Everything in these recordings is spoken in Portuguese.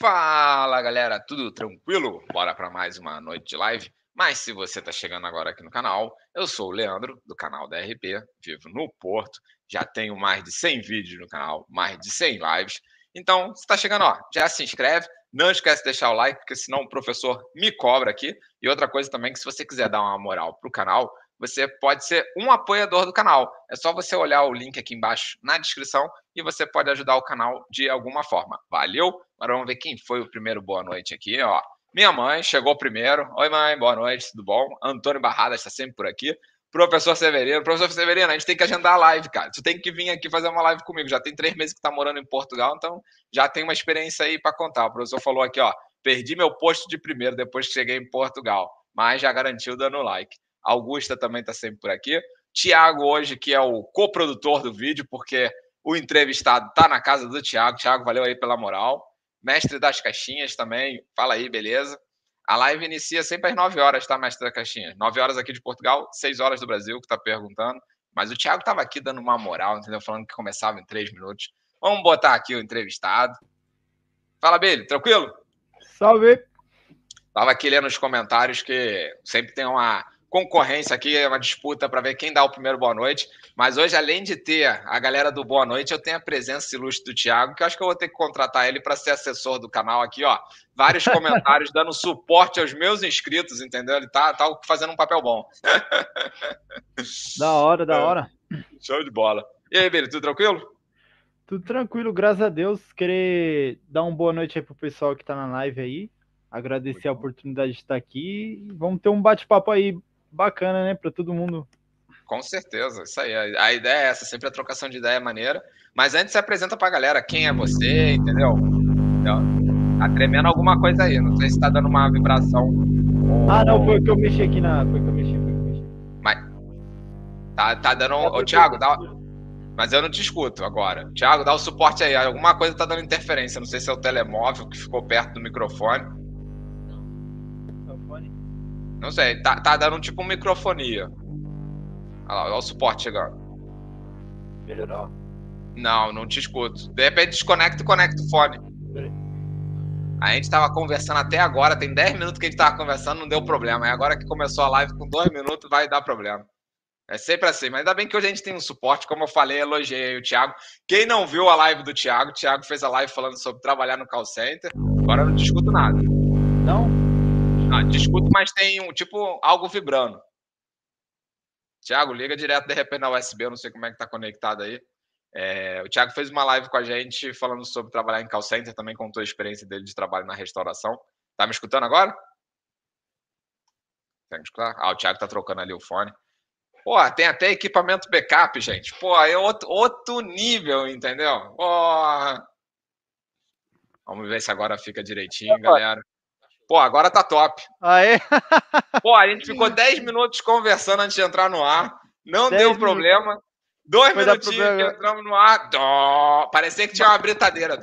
Fala galera, tudo tranquilo? Bora para mais uma noite de live. Mas se você está chegando agora aqui no canal, eu sou o Leandro, do canal da RP, vivo no Porto, já tenho mais de 100 vídeos no canal, mais de 100 lives. Então, se está chegando, ó, já se inscreve, não esquece de deixar o like, porque senão o professor me cobra aqui. E outra coisa também, que se você quiser dar uma moral pro canal, você pode ser um apoiador do canal. É só você olhar o link aqui embaixo na descrição e você pode ajudar o canal de alguma forma. Valeu? Agora vamos ver quem foi o primeiro boa noite aqui, ó. Minha mãe chegou primeiro. Oi, mãe, boa noite, tudo bom? Antônio Barrada está sempre por aqui. Professor Severino. Professor Severino, a gente tem que agendar a live, cara. Tu tem que vir aqui fazer uma live comigo. Já tem três meses que tá morando em Portugal, então já tem uma experiência aí para contar. O professor falou aqui, ó. Perdi meu posto de primeiro depois que cheguei em Portugal, mas já garantiu dando like. Augusta também está sempre por aqui. Tiago hoje, que é o coprodutor do vídeo, porque o entrevistado está na casa do Tiago. Tiago, valeu aí pela moral. Mestre das caixinhas também. Fala aí, beleza? A live inicia sempre às 9 horas, tá, mestre das caixinhas? 9 horas aqui de Portugal, 6 horas do Brasil, que está perguntando. Mas o Thiago estava aqui dando uma moral, entendeu? Falando que começava em 3 minutos. Vamos botar aqui o entrevistado. Fala, Billy, tranquilo? Salve! Tava aqui lendo os comentários que sempre tem uma concorrência aqui, é uma disputa para ver quem dá o primeiro boa noite. Mas hoje, além de ter a galera do Boa Noite, eu tenho a presença ilustre do Thiago, que eu acho que eu vou ter que contratar ele para ser assessor do canal aqui, ó. Vários comentários dando suporte aos meus inscritos, entendeu? Ele tá, tá fazendo um papel bom. Da hora, da hora. Show de bola. E aí, Billy, tudo tranquilo? Tudo tranquilo, graças a Deus. Querer dar uma boa noite aí pro pessoal que tá na live aí. Agradecer a oportunidade de estar aqui. Vamos ter um bate-papo aí bacana, né, para todo mundo. Com certeza, isso aí. A ideia é essa, sempre a trocação de ideia é maneira. Mas antes se apresenta pra galera quem é você, entendeu? Então, tá tremendo alguma coisa aí, não sei se tá dando uma vibração. Ah, não, foi o que eu mexi aqui na. Foi que eu mexi, foi que eu mexi. Mas. Tá, tá dando. Ô, Thiago, dá. Mas eu não te escuto agora. Thiago, dá o suporte aí. Alguma coisa tá dando interferência. Não sei se é o telemóvel que ficou perto do microfone. Não sei, tá, tá dando tipo uma microfonia. Olha lá, olha o suporte chegando. Melhorou? Não, não te escuto. De repente desconecta e conecta o fone. A gente tava conversando até agora, tem 10 minutos que a gente tava conversando, não deu problema. Aí agora que começou a live com 2 minutos, vai dar problema. É sempre assim, mas ainda bem que hoje a gente tem um suporte, como eu falei, elogiei o Thiago. Quem não viu a live do Thiago, o Thiago fez a live falando sobre trabalhar no call center. Agora eu não discuto nada. Não? Discuto, mas tem um tipo algo vibrando. Tiago, liga direto de repente na USB, eu não sei como é que tá conectado aí. É, o Thiago fez uma live com a gente falando sobre trabalhar em call center, também contou a experiência dele de trabalho na restauração. Tá me escutando agora? Tem que escutar? Ah, o Thiago tá trocando ali o fone. Pô, tem até equipamento backup, gente. Pô, é outro, outro nível, entendeu? Pô. Vamos ver se agora fica direitinho, galera. Pô, agora tá top. Aê? Pô, a gente ficou 10 minutos conversando antes de entrar no ar. Não deu minutos. problema. Dois Foi minutinhos que entramos no ar. Dó, parecia que tinha uma britadeira.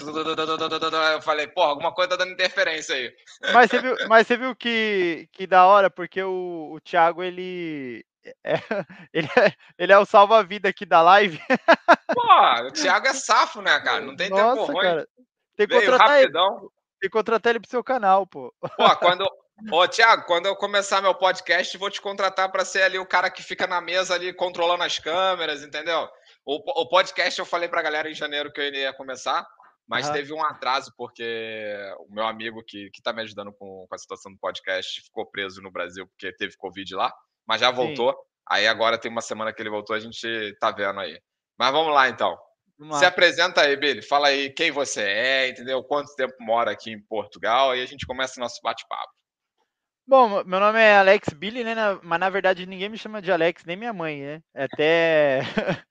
Eu falei, pô, alguma coisa tá dando interferência aí. Mas você viu, mas você viu que, que da hora, porque o, o Thiago, ele. É, ele, é, ele é o salva-vida aqui da live. Pô, o Thiago é safo, né, cara? Não tem Nossa, tempo ruim. Cara, tem que Veio contratar rapidão. Ele. Que contratar ele pro seu canal, pô. Pô, quando. Ô, Thiago, quando eu começar meu podcast, vou te contratar para ser ali o cara que fica na mesa ali controlando as câmeras, entendeu? O, o podcast eu falei pra galera em janeiro que eu ia começar, mas uhum. teve um atraso porque o meu amigo que, que tá me ajudando com, com a situação do podcast ficou preso no Brasil porque teve Covid lá, mas já voltou. Sim. Aí agora tem uma semana que ele voltou, a gente tá vendo aí. Mas vamos lá então. Se apresenta aí, Billy. Fala aí quem você é, entendeu? Quanto tempo mora aqui em Portugal. Aí a gente começa o nosso bate-papo. Bom, meu nome é Alex Billy, né? Mas na verdade ninguém me chama de Alex, nem minha mãe, né? É até.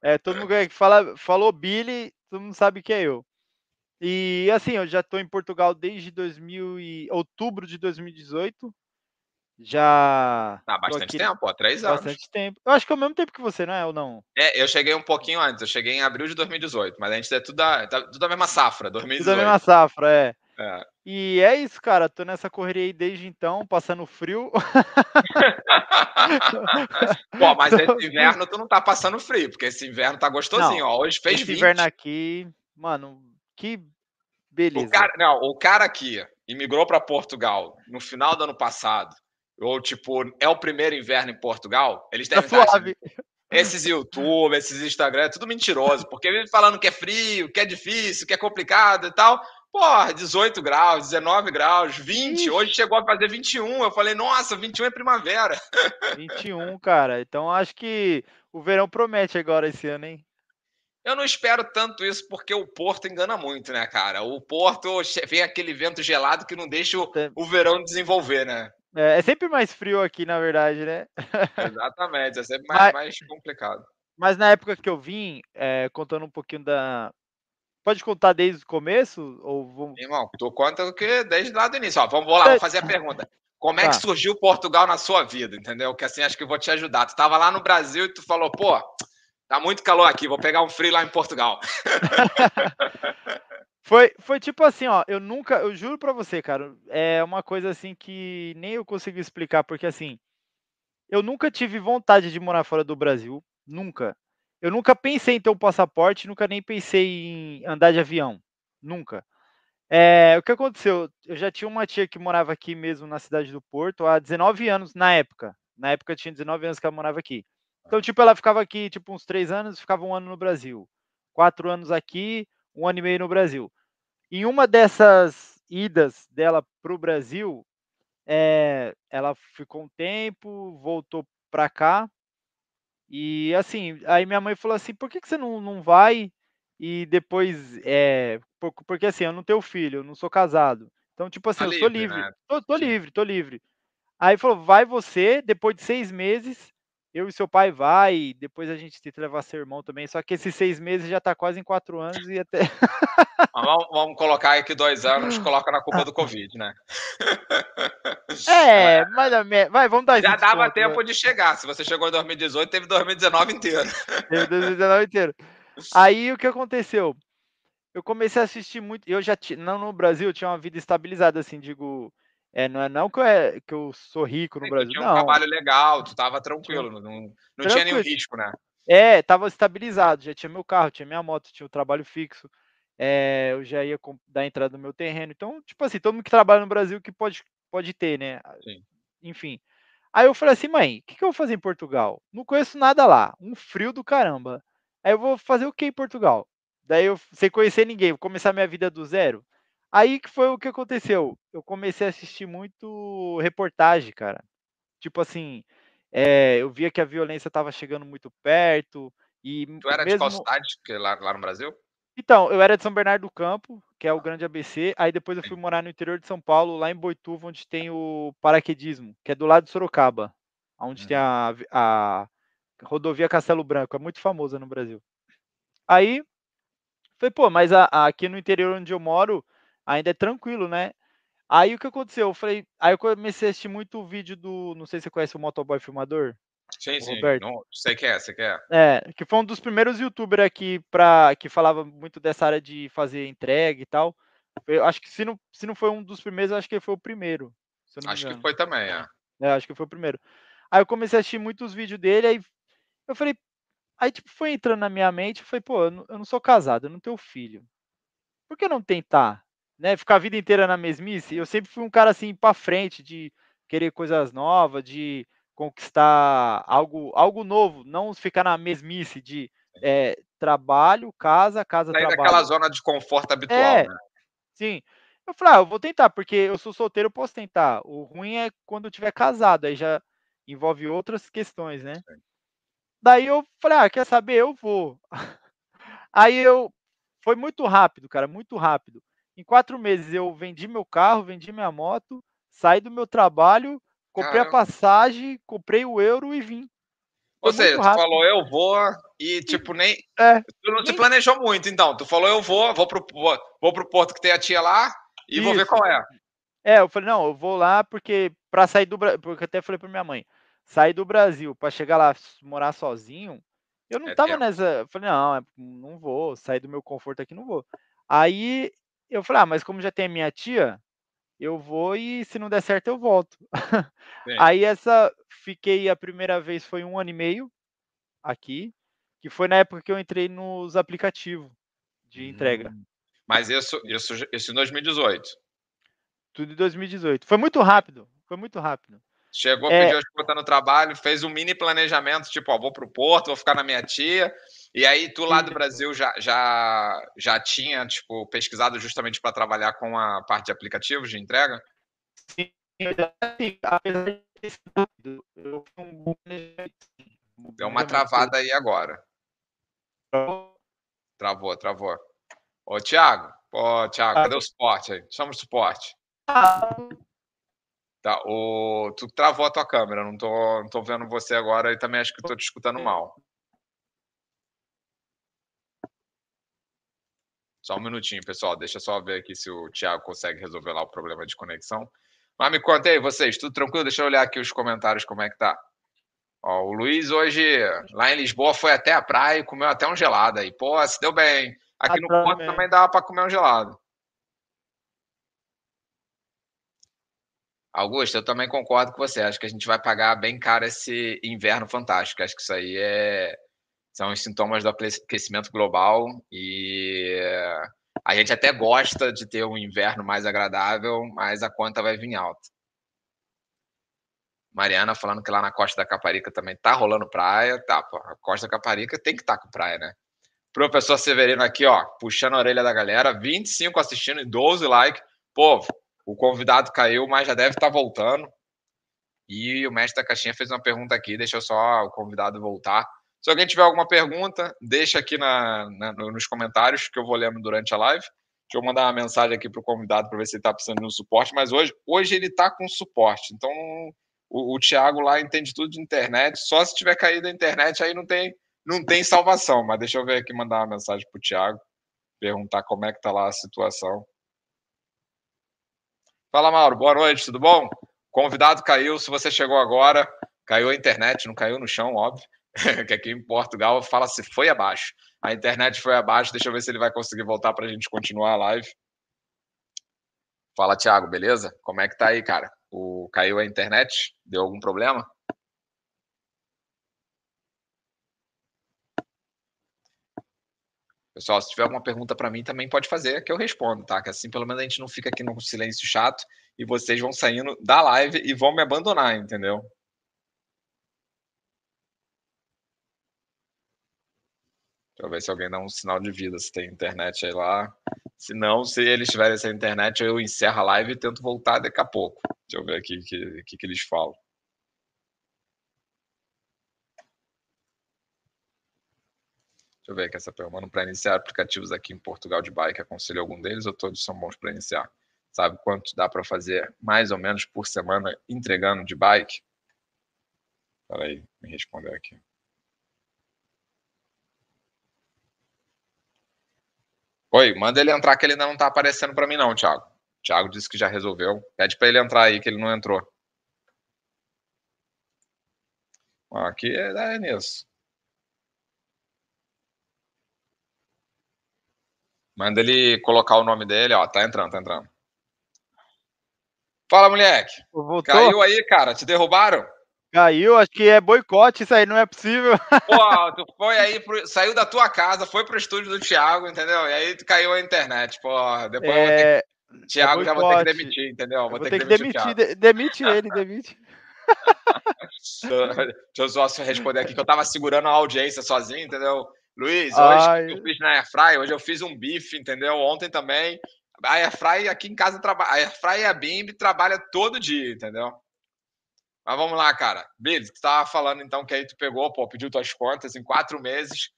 é, todo mundo que fala, falou Billy, todo mundo sabe que é eu. E assim, eu já estou em Portugal desde 2000 e... outubro de 2018. Já. Há bastante aqui... tempo, há três anos. Bastante tempo. Eu acho que é o mesmo tempo que você, não é? Ou não? É, eu cheguei um pouquinho antes, eu cheguei em abril de 2018, mas a gente é tudo da, tá tudo da mesma safra, 2018. Tudo da mesma safra, é. é. E é isso, cara. Tô nessa correria aí desde então, passando frio. Pô, mas esse inverno tu não tá passando frio, porque esse inverno tá gostosinho, não, ó. Hoje fez esse 20. inverno aqui, mano, que Beleza. O cara, não, o cara aqui imigrou para Portugal no final do ano passado, ou tipo, é o primeiro inverno em Portugal, eles Tá devem estar suave. Esses YouTube, esses Instagram, é tudo mentiroso, porque eles falando que é frio, que é difícil, que é complicado e tal. Porra, 18 graus, 19 graus, 20. Ixi. Hoje chegou a fazer 21. Eu falei, nossa, 21 é primavera. 21, cara. Então acho que o verão promete agora esse ano, hein? Eu não espero tanto isso porque o Porto engana muito, né, cara? O Porto vem aquele vento gelado que não deixa o, o verão desenvolver, né? É, é sempre mais frio aqui, na verdade, né? Exatamente, é sempre Mas- mais, mais complicado. Mas na época que eu vim, é, contando um pouquinho da. Pode contar desde o começo? Ou vamos... Irmão, tu conta que desde lá do início. Ó, vamos, vamos lá, vou fazer a pergunta. Como é que Tá. surgiu Portugal na sua vida, entendeu? Que assim acho que eu vou te ajudar. Tu tava lá no Brasil e tu falou, pô, tá muito calor aqui, vou pegar um frio lá em Portugal. Foi, foi tipo assim, ó, eu nunca, eu juro pra você, cara, é uma coisa assim que nem eu consigo explicar, porque assim, eu nunca tive vontade de morar fora do Brasil, nunca. Eu nunca pensei em ter um passaporte, nunca nem pensei em andar de avião, nunca. É, o que aconteceu? Eu já tinha uma tia que morava aqui mesmo na cidade do Porto há 19 anos na época. Na época eu tinha 19 anos que ela morava aqui. Então, tipo, ela ficava aqui, tipo, uns três anos, ficava um ano no Brasil. Quatro anos aqui, um ano e meio no Brasil. Em uma dessas idas dela para o Brasil, eh, ela ficou um tempo, voltou para cá. E assim, aí minha mãe falou assim: por que, que você não, não vai? E depois, é, por- porque assim, eu não tenho filho, eu não sou casado. Então, tipo assim, Tá eu sou livre, livre, né? tô, tô livre, tô livre. Aí falou: vai você, depois de seis meses, eu e seu pai vai, depois a gente tenta levar seu irmão também. Só que esses seis meses já tá quase em quatro anos e até. Mas Vamos, vamos colocar aí que dois anos coloca na culpa do Covid, né? É, mas a me- vai, vamos dar Já dava desconto, tempo de chegar. Se você chegou em 2018, teve 2019 inteiro. Teve 2019 inteiro. Aí o que aconteceu? Eu comecei a assistir muito. Eu já tinha. Não no Brasil, eu tinha uma vida estabilizada, assim, digo. É, não é não que eu, é, que eu sou rico no Tu Brasil. tinha um Não. trabalho legal, tu tava tranquilo, não, não, não tinha nenhum Tranquilo. risco, né? É, tava estabilizado, já tinha meu carro, tinha minha moto, tinha o trabalho fixo. é, eu já ia dar entrada no meu terreno. Então, tipo assim, todo mundo que trabalha no Brasil que pode, pode ter, né? Sim. Enfim. Aí eu falei assim, mãe, o que, que eu vou fazer em Portugal? Não conheço nada lá, um frio do caramba. Aí eu vou fazer o que em Portugal? Daí eu, sem conhecer ninguém, vou começar minha vida do zero. Aí que foi o que aconteceu. Eu comecei a assistir muito reportagem, cara. Tipo assim, eh, eu via que a violência estava chegando muito perto e Tu era de qual mesmo cidade que lá, lá no Brasil? então, eu era de São Bernardo do Campo, que é o grande ABC, aí depois eu fui morar no interior de São Paulo, lá em Boituva, onde tem o paraquedismo, que é do lado de Sorocaba, onde tem Uhum. a a rodovia Castelo Branco, é muito famosa no Brasil. Aí, falei: "Pô, mas a a aqui no interior onde eu moro, ainda é tranquilo, né". Aí o que aconteceu, eu falei aí eu comecei a assistir muito vídeo do não sei se você conhece o motoboy filmador? Sim, O sim. Roberto. Não, sei que é, sei que é. É, que foi um dos primeiros youtuber aqui pra que falava muito dessa área de fazer entrega e tal. Eu acho que se não se não foi um dos primeiros, eu acho que ele foi o primeiro, Acho que foi também, é. É, acho que foi o primeiro. Aí eu comecei a assistir muitos vídeos dele, aí eu falei aí tipo foi entrando na minha mente, eu falei: "Pô, eu não eu não sou casado, eu não tenho filho. Por que não tentar?", né, ficar a vida inteira na mesmice. Eu sempre fui um cara, assim, pra frente, de querer coisas novas, de conquistar algo algo novo, não ficar na mesmice de, eh, trabalho, casa, casa, Sair daquela trabalho. zona de conforto habitual, É, né? sim. Eu falei: "Ah, eu vou tentar, porque eu sou solteiro, eu posso tentar. O ruim é quando eu tiver casado, aí já envolve outras questões, né". Sim. Daí eu falei: "Ah, quer saber? Eu vou". Aí eu foi muito rápido, cara, muito rápido. Em 4 meses eu vendi meu carro, vendi minha moto, saí do meu trabalho, comprei a Caramba. passagem, comprei o euro e vim. Ou Foi muito seja, tu rápido. falou eu vou e tipo nem É, tu não nem planejou muito então, tu falou eu vou, vou pro vou pro porto que tem a tia lá e vou ver Isso. qual é. É, eu falei: "Não, eu vou lá porque pra sair do Bra" porque eu até falei pra minha mãe: "Sair do Brasil pra chegar lá, morar sozinho, eu não É estava tempo. nessa" eu falei: "Não, é não vou, sair do meu conforto aqui, não vou". Aí eu falei: "Ah, mas como já tem a minha tia, eu vou e se não der certo eu volto". Sim. Aí essa fiquei a primeira vez foi 1 ano e meio aqui, que foi na época que eu entrei nos aplicativo de entrega. Hum. Mas isso, isso, isso em 2018. Tudo em 2018. Foi muito rápido. Foi muito rápido. Chegou, é... pediu ajuda no trabalho, fez um mini planejamento, tipo, ó, vou pro Porto, vou ficar na minha tia. E aí, tu lá do Brasil já, já, já tinha, tipo, pesquisado justamente para trabalhar com a parte de aplicativos de entrega? Sim, apesar de eu Deu uma travada aí agora. Travou, travou. Ô, Thiago, ô, Thiago, cadê o suporte aí? Chama o suporte. Tá, o... Tu travou a tua câmera, não tô, não tô vendo você agora e também acho que tô te escutando mal. Só um minutinho, pessoal. Deixa eu só ver aqui se o Thiago consegue resolver lá o problema de conexão. Mas me conta aí, vocês, tudo tranquilo? Deixa eu olhar aqui os comentários, como é que tá. Ó, o Luiz hoje, lá em Lisboa, foi até a praia e comeu até um gelado aí. Pô, se deu bem. Aqui no Porto também dava para comer um gelado. Augusto, eu também concordo com você. Acho que a gente vai pagar bem caro esse inverno fantástico. Acho que isso aí é... são os sintomas do aquecimento global e a gente até gosta de ter um inverno mais agradável, mas a conta vai vir alta. Mariana falando que lá na Costa da Caparica também tá rolando praia. Tá, pô, a Costa da Caparica tem que estar tá com praia, né? Professor Severino aqui, ó, puxando a orelha da galera, 25 assistindo e 12 likes. Povo, o convidado caiu, mas já deve estar tá voltando. E o mestre da caixinha fez uma pergunta aqui, deixa eu só o convidado voltar. Se alguém tiver alguma pergunta, deixa aqui na, na, nos comentários que eu vou lendo durante a live. Deixa eu mandar uma mensagem aqui para o convidado para ver se ele está precisando de um suporte. Mas hoje, hoje ele está com suporte. Então, o, o Thiago lá entende tudo de internet. Só se tiver caído a internet, aí não tem, não tem salvação. Mas deixa eu ver aqui, mandar uma mensagem para o Thiago, perguntar como é que está lá a situação. Fala, Mauro. Boa noite, tudo bom? Convidado caiu. Se você chegou agora, caiu a internet, não caiu no chão, óbvio. que aqui em Portugal fala-se foi abaixo. A internet foi abaixo. Deixa eu ver se ele vai conseguir voltar para a gente continuar a live. Fala, Thiago, beleza? Como é que tá aí, cara? O... Caiu a internet? Deu algum problema? Pessoal, se tiver alguma pergunta para mim, também pode fazer, que eu respondo, tá? Que assim pelo menos a gente não fica aqui no silêncio chato e vocês vão saindo da live e vão me abandonar, entendeu? Eu ver se alguém dá um sinal de vida, se tem internet aí lá. Se não, se eles tiverem essa internet, eu encerro a live e tento voltar daqui a pouco. Deixa eu ver aqui o que, que, que eles falam. Deixa eu ver aqui essa pergunta. Para iniciar aplicativos aqui em Portugal de bike, aconselho algum deles ou todos são bons para iniciar? Sabe quanto dá para fazer mais ou menos por semana entregando de bike? Espera aí, me responder aqui. Oi, manda ele entrar que ele ainda não tá aparecendo para mim não, Thiago. Thiago disse que já resolveu. Pede para ele entrar aí que ele não entrou. Aqui é, é nisso. Manda ele colocar o nome dele, ó. Tá entrando, tá entrando. Fala, moleque. Voltou? Caiu aí, cara? Te derrubaram? Caiu, acho que é boicote, isso aí não é possível. Pô, tu foi aí, pro, saiu da tua casa, foi pro estúdio do Thiago, entendeu? E aí caiu a internet, pô. Depois é... eu vou ter que... Thiago é já vou ter que demitir, entendeu? Vou, vou ter, ter, que demitir. demitir demite ele, demite. Deixa eu só responder aqui que eu tava segurando a audiência sozinho, entendeu? Luiz, hoje Ai. eu fiz na Airfry, hoje eu fiz um bife, entendeu? Ontem também. A Airfry aqui em casa trabalha. A Airfry e a Bimbi trabalha todo dia, entendeu? Mas vamos lá, cara. Billy, tu estava falando então que aí tu pegou, pô, pediu tuas contas em quatro meses,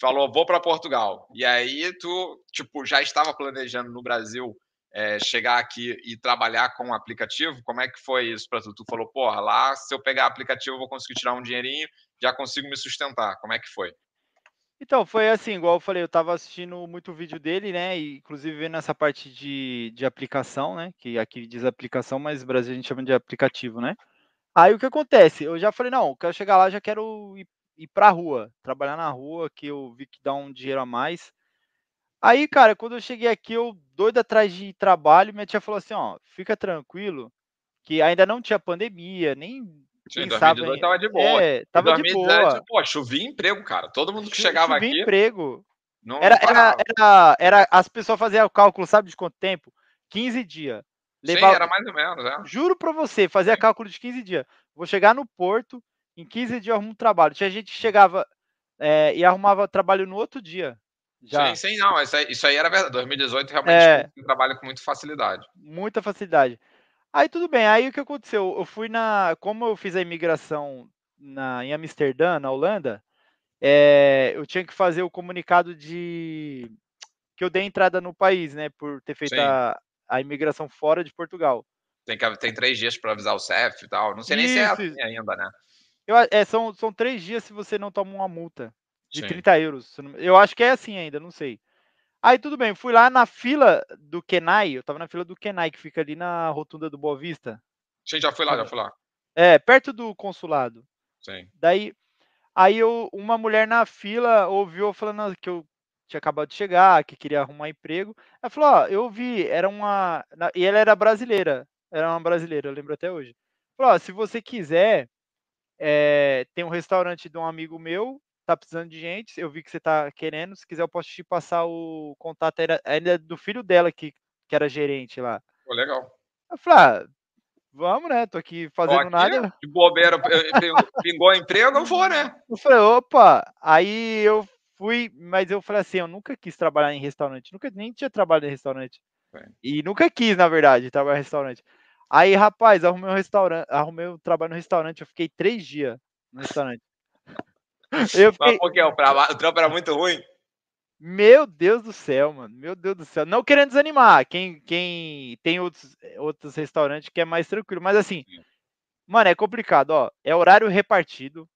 falou, vou para Portugal. E aí tu, tipo, já estava planejando no Brasil é, chegar aqui e trabalhar com o aplicativo? Como é que foi isso para tu? Tu falou, porra, lá se eu pegar aplicativo eu vou conseguir tirar um dinheirinho, já consigo me sustentar. Como é que foi? Então, foi assim, igual eu falei, eu estava assistindo muito vídeo dele, né? E inclusive vendo essa parte de, de aplicação, né? Que aqui diz aplicação, mas no Brasil a gente chama de aplicativo, né? Aí o que acontece? Eu já falei, não, eu quero chegar lá, já quero ir, ir pra rua, trabalhar na rua, que eu vi que dá um dinheiro a mais. Aí, cara, quando eu cheguei aqui, eu doido atrás de trabalho, minha tia falou assim, ó, fica tranquilo, que ainda não tinha pandemia, nem Sim, 2018 tava de boa. É, tava 2017, de boa. Pô, chovia emprego, cara. Todo mundo que chegava aqui. emprego. Não, Era, não era, era, era, as pessoas faziam o cálculo, sabe de quanto tempo? 15 dias. Sim, Levava, era mais ou menos, é. Juro pra você, fazia Sim. cálculo de 15 dias. Vou chegar no Porto, em 15 dias eu arrumo um trabalho. Tinha gente que chegava é, e arrumava trabalho no outro dia. Já, Sim, sim, não, isso aí, isso aí era verdade. 2018 realmente É. trabalho com muita facilidade. muita facilidade. Aí tudo bem, aí o que aconteceu? Eu fui na. Como eu fiz a imigração na, em Amsterdã, na Holanda, é, eu tinha que fazer o comunicado de que eu dei entrada no país, né? Por ter feito Sim. a, a imigração fora de Portugal. Tem, que, tem três dias para avisar o CEF e tal. Não sei nem se é Isso, assim isso. ainda, né? Eu é, são, são três dias se você não toma uma multa de Sim. 30 euros. eu acho que é assim ainda, não sei. Aí tudo bem, fui lá na fila do Kenai, eu tava na fila do Kenai, que fica ali na rotunda do Boa Vista. Sim, já fui lá, já fui lá. É, perto do consulado. Sim. Daí, aí eu, uma mulher na fila ouviu falando que eu tinha acabado de chegar, que queria arrumar emprego. Ela falou, ó, eu ouvi, era uma. E ela era brasileira. Era uma brasileira, eu lembro até hoje. Falou, ó, se você quiser, é, tem um restaurante de um amigo meu, tá precisando de gente. Eu vi que você tá querendo. Se quiser, eu posso te passar o contato era- ainda é do filho dela que, que era gerente lá. Pô, legal. Eu falei, ah, vamos, né? Tô aqui fazendo aqui, nada. De bobeira, pingou- pingou emprego, eu vou, né? Eu falei, opa, aí eu fui, mas eu falei assim, eu nunca quis trabalhar em restaurante, nunca nem tinha trabalhado em restaurante. Sim. E nunca quis, na verdade, trabalhar em restaurante. Aí, rapaz, arrumei um restaurante, arrumei um trabalho no restaurante, eu fiquei três dias no restaurante. Eu fiquei, porque o, trampo era muito ruim. meu Deus do céu, mano, meu Deus do céu. Não querendo desanimar, quem, quem tem outros, outros restaurantes que é mais tranquilo, mas assim, Sim. mano, é complicado, ó, é horário repartido.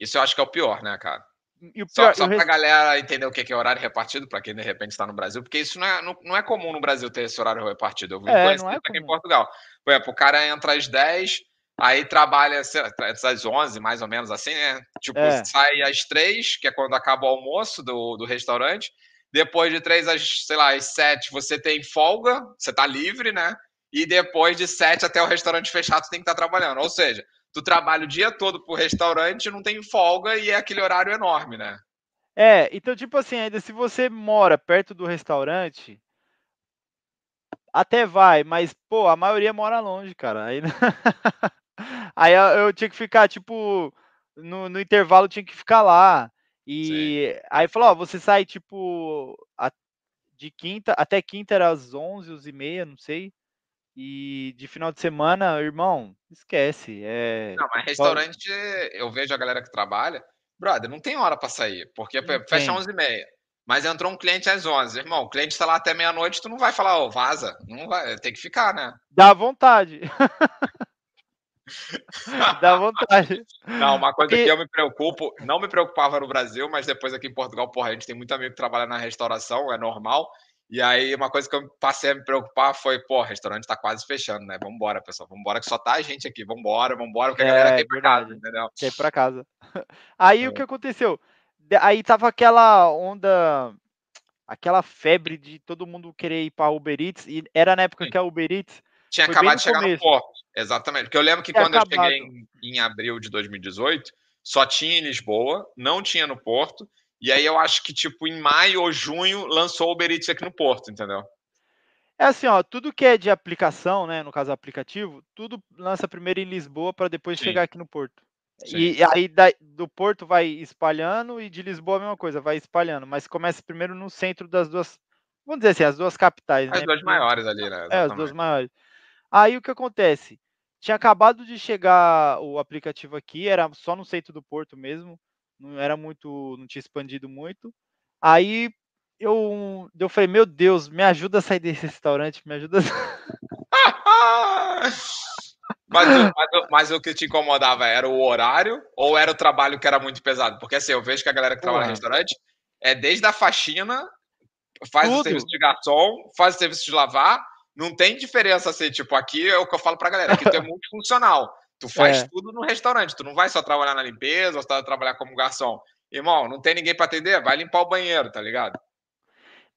Isso eu acho que é o pior, né, cara? E o Só, pior, só o pra res- galera entender o que é horário repartido, pra quem de repente está no Brasil, porque isso não é, não, não é comum no Brasil ter esse horário repartido. Eu vim É, conhecer é aqui em. Portugal. Por exemplo, o cara entra às 10, aí trabalha sei lá, às 11, mais ou menos assim, né? Tipo, É. sai às 3, que é quando acaba o almoço do, do restaurante. Depois de 3 às, sei lá, às 7, você tem folga, você tá livre, né? E depois de 7 até o restaurante fechado, você tem que estar trabalhando. Ou seja, tu trabalha o dia todo pro restaurante, não tem folga e é aquele horário enorme, né? É, então, tipo assim, ainda se você mora perto do restaurante, até vai, mas, pô, a maioria mora longe, cara. Aí, aí eu eu tinha que ficar, tipo, no, no intervalo tinha que ficar lá. E aí falou, ó, você sai, tipo, a- de quinta, até quinta era às 11, 11 e meia, não sei. E de final de semana, irmão, esquece. É, Não, mas restaurante, eu vejo a galera que trabalha, brother, não tem hora pra sair, porque Não fecha tem. 11h30. Mas entrou um cliente às 11 irmão, o cliente tá lá até meia-noite, tu não vai falar, ô, vaza. Não vai, tem que ficar, né? dá vontade. dá vontade. Não, uma coisa Porque- que eu me preocupo, não me preocupava no Brasil, mas depois aqui em Portugal, porra, a gente tem muito amigo que trabalha na restauração, é normal. E aí, uma coisa que eu passei a me preocupar foi, pô, o restaurante tá quase fechando, né? Vambora, pessoal, vambora, que só tá a gente aqui, vambora, vambora, porque a galera É, quer ir pra casa, verdade. entendeu? quer ir pra casa. Aí É. o que aconteceu? De- Aí tava aquela onda, aquela febre de todo mundo querer ir pra Uber Eats, e era na época Sim. que a Uber Eats Tinha acabado de chegar começo. no Porto. Exatamente. Porque eu lembro que Tinha quando eu acabado. cheguei em, em abril de 2018, só tinha em Lisboa, não tinha no Porto. E aí eu acho que, tipo, em maio ou junho, lançou o Uber Eats aqui no Porto, entendeu? É assim, ó, tudo que é de aplicação, né, no caso aplicativo, tudo lança primeiro em Lisboa para depois Sim. chegar aqui no Porto. Sim. E aí da- do Porto vai espalhando e de Lisboa a mesma coisa, vai espalhando, mas começa primeiro no centro das duas, vamos dizer assim, as duas capitais, As né? duas maiores ali, né? É, as Exatamente. duas maiores. Aí o que acontece? Tinha acabado de chegar o aplicativo aqui, era só no centro do Porto mesmo, não era muito, não tinha expandido muito. Aí eu, eu falei, meu Deus, me ajuda a sair desse restaurante, me ajuda. a- mas, o, mas, o, mas o que te incomodava era o horário ou era o trabalho que era muito pesado? Porque assim, eu vejo que a galera que trabalha em Porra. restaurante é desde a faxina, faz o Tudo. serviço de garçom, faz o serviço de lavar. Não tem diferença assim, tipo, aqui é o que eu falo pra galera, aqui tu é multifuncional. Tu faz É. tudo no restaurante, tu não vai só trabalhar na limpeza, ou só trabalhar como garçom. Irmão, não tem ninguém pra atender, vai limpar o banheiro, tá ligado?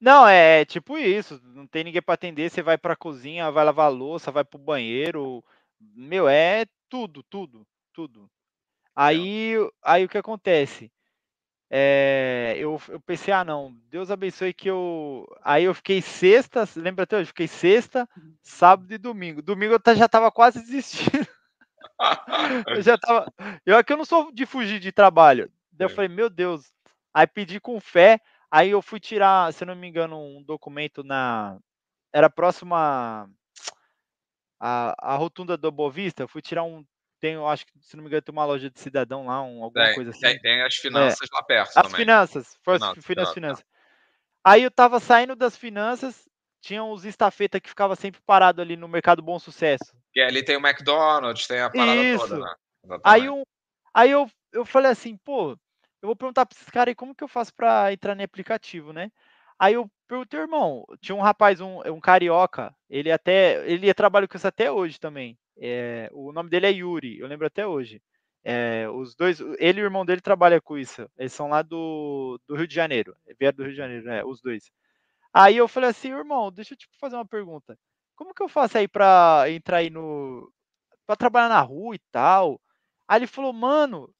Não, é tipo isso, não tem ninguém para atender, você vai para a cozinha, vai lavar a louça, vai pro banheiro, meu, é tudo, tudo, tudo. Aí, aí o que acontece? eh, eu eu pensei: "Ah não, Deus abençoe que eu" aí eu fiquei sexta, lembra até hoje, fiquei sexta, sábado e domingo. Domingo eu já estava quase desistindo. Eu já estava eu é que eu não sou de fugir de trabalho. Daí eu Sim. falei: "Meu Deus", aí pedi com fé, aí eu fui tirar, se não me engano, um documento na era próximo a a rotunda da Boa Vista, eu fui tirar um tem eu acho que, se não me engano, tem uma loja de cidadão lá, um alguma Tem, coisa tem assim. tem as É, finanças lá perto as também. finanças, foi as Finanças, finanças, é. Aí eu estava saindo das finanças, tinha uns estafeta que ficava sempre parado ali no Mercado Bom Sucesso. Que ali tem o McDonald's, tem a parada toda, Isso. né. Aí um aí eu eu falei assim: "Pô, eu vou perguntar para esses cara aí como que eu faço pra entrar em aplicativo, né". Aí eu perguntei: "Irmão", tinha um rapaz, um um carioca, ele até ele trabalha com isso até hoje também, eh, o nome dele é Yuri, eu lembro até hoje. Eh, os 2 ele e o irmão dele trabalha com isso, eles são lá do do Rio de Janeiro, vieram do Rio de Janeiro, é, os 2. Aí eu falei assim: "Irmão, deixa eu te fazer uma pergunta, como que eu faço aí pra entrar aí no pra trabalhar na rua e tal?". Aí ele falou: "Mano,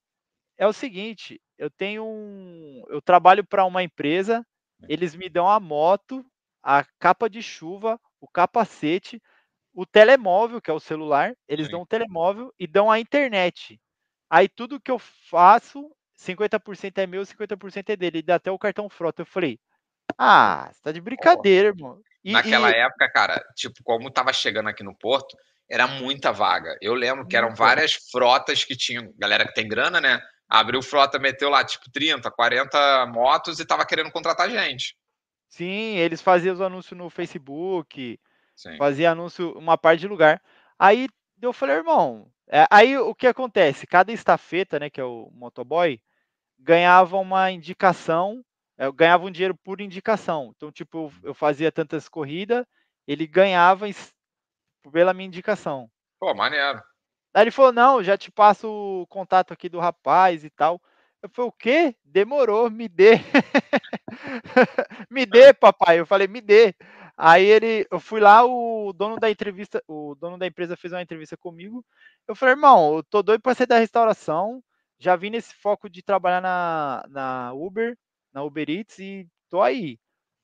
é o seguinte, eu tenho um eu trabalho pra uma empresa, eles me dão a moto, a capa de chuva, o capacete, o telemóvel, que é o celular, eles Sim. dão o telemóvel e dão a internet. Aí tudo que eu faço, 50% é meu, 50% é dele, e dá até o cartão frota". Eu falei: "Ah, você tá de Pô. brincadeira, irmão". Naquela E e época, cara, tipo, como estava chegando aqui no Porto, era muita vaga. Eu lembro que eram várias frotas que tinham galera que tem grana, né, abriu frota, meteu lá, tipo, 30, 40 motos e estava querendo contratar gente. Sim, eles faziam os anúncio no Facebook, Sim. fazia anúncio uma parte de lugar. Aí eu falei: "Irmão", eh, aí o que acontece, cada estafeta, né, que é o motoboy, ganhava uma indicação, eh, ganhava um dinheiro por indicação. Então, tipo, eu fazia tantas corrida, ele ganhava pela minha indicação. Pô, maneiro. Aí ele falou: "Não, já te passo o contato aqui do rapaz e tal". Eu falei: "O quê? Demorou, me dê". "Me dê papai", eu falei: "Me dê". Aí ele eu fui lá, o dono da entrevista o dono da empresa fez uma entrevista comigo, eu falei: "Irmão, eu tô doido pra sair da restauração, já vim nesse foco de trabalhar na na Uber, na Uber Eats e tô aí".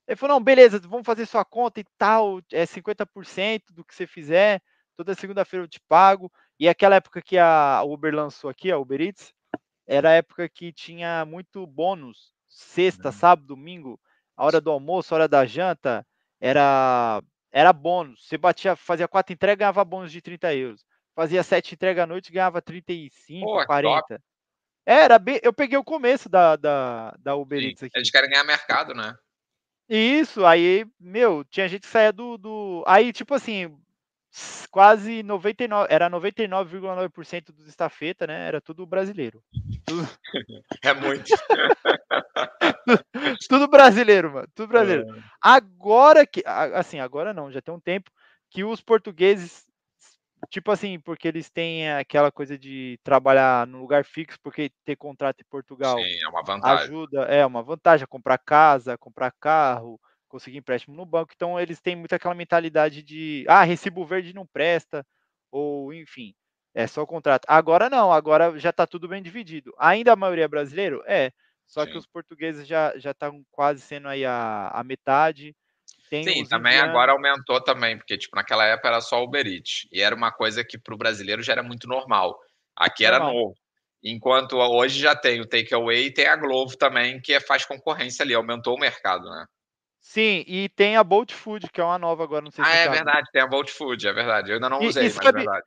Ele falou: "Não, beleza, vamos fazer sua conta e tal, é 50% do que você fizer, toda segunda-feira eu te pago". E aquela época que a Uber lançou aqui, a Uber Eats, era a época que tinha muito bônus, sexta, Hum. sábado, domingo, a hora do almoço, a hora da janta, era era bônus. Você batia fazia 4 entrega, ganhava bônus de 30€. Fazia 7 entrega à noite, ganhava 35, Pô, que top. 40. É, era bem eu peguei o começo da da da Uber Eats eles aqui. querem ganhar mercado, né. Isso, aí, meu, tinha gente que saía do do aí, tipo assim, quase 99 era 99,9% dos estafeta, né, era tudo brasileiro. Tudo É muito. tudo brasileiro, mano, tudo brasileiro. Hã. Agora que assim, agora não, já tem um tempo que os portugueses, tipo assim, porque eles têm aquela coisa de trabalhar num lugar fixo, porque ter contrato em Portugal Sim, é uma vantagem. ajuda é uma vantagem a comprar casa, comprar carro, conseguir empréstimo no banco, então eles têm muito aquela mentalidade de: "Ah, recibo verde não presta", ou enfim, é só o contrato. Agora não, agora já tá tudo bem dividido. Ainda a maioria é brasileiro? É, só que Sim. os portugueses já já estão quase sendo aí a a metade, tem Sim, também agora indianos aumentou também, porque, tipo, naquela época era só Uber Eats, e era uma coisa que para o brasileiro já era muito normal. Aqui era Normal. novo. Enquanto hoje já tem o Takeaway e tem a Glovo também, que faz concorrência ali, aumentou o mercado, né. Sim, e tem a Bolt Food, que é uma nova agora, não sei se Ah, é sabe. verdade, tem a Bolt Food, é verdade. Eu ainda não E e usei, mas é sabe verdade.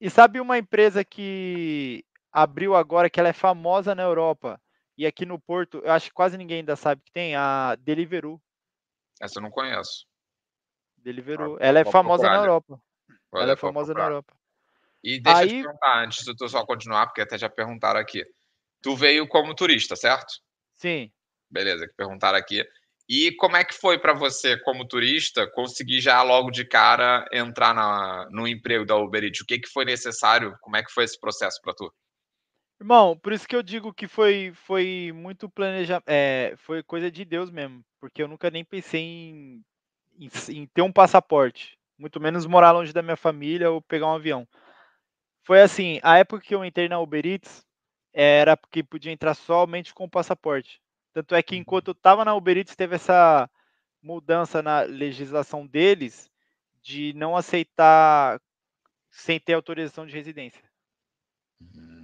e sabe uma empresa que abriu agora, que ela é famosa na Europa, e aqui no Porto, eu acho que quase ninguém ainda sabe que tem? A Deliveroo. Essa eu não conheço. Deliveroo, ela é famosa procurar na. Europa. Vou Ela é famosa na procurar. Europa. E deixa eu te Aí perguntar, antes de tu só continuar, porque até já perguntaram aqui. Tu veio como turista, certo? Sim. Beleza, que perguntaram aqui. E como é que foi pra você, como turista, conseguir já logo de cara entrar na no emprego da Uber Eats? O que que foi necessário? Como é que foi esse processo pra tu? Irmão, por isso que eu digo que foi foi muito planeja eh, foi coisa de Deus mesmo, porque eu nunca nem pensei em em em ter um passaporte, muito menos morar longe da minha família ou pegar um avião. Foi assim, a época que eu entrei na Uber Eats, era porque podia entrar somente com o passaporte. Tanto é que Uhum. enquanto eu estava na Uber Eats, teve essa mudança na legislação deles de não aceitar sem ter autorização de residência. Hum.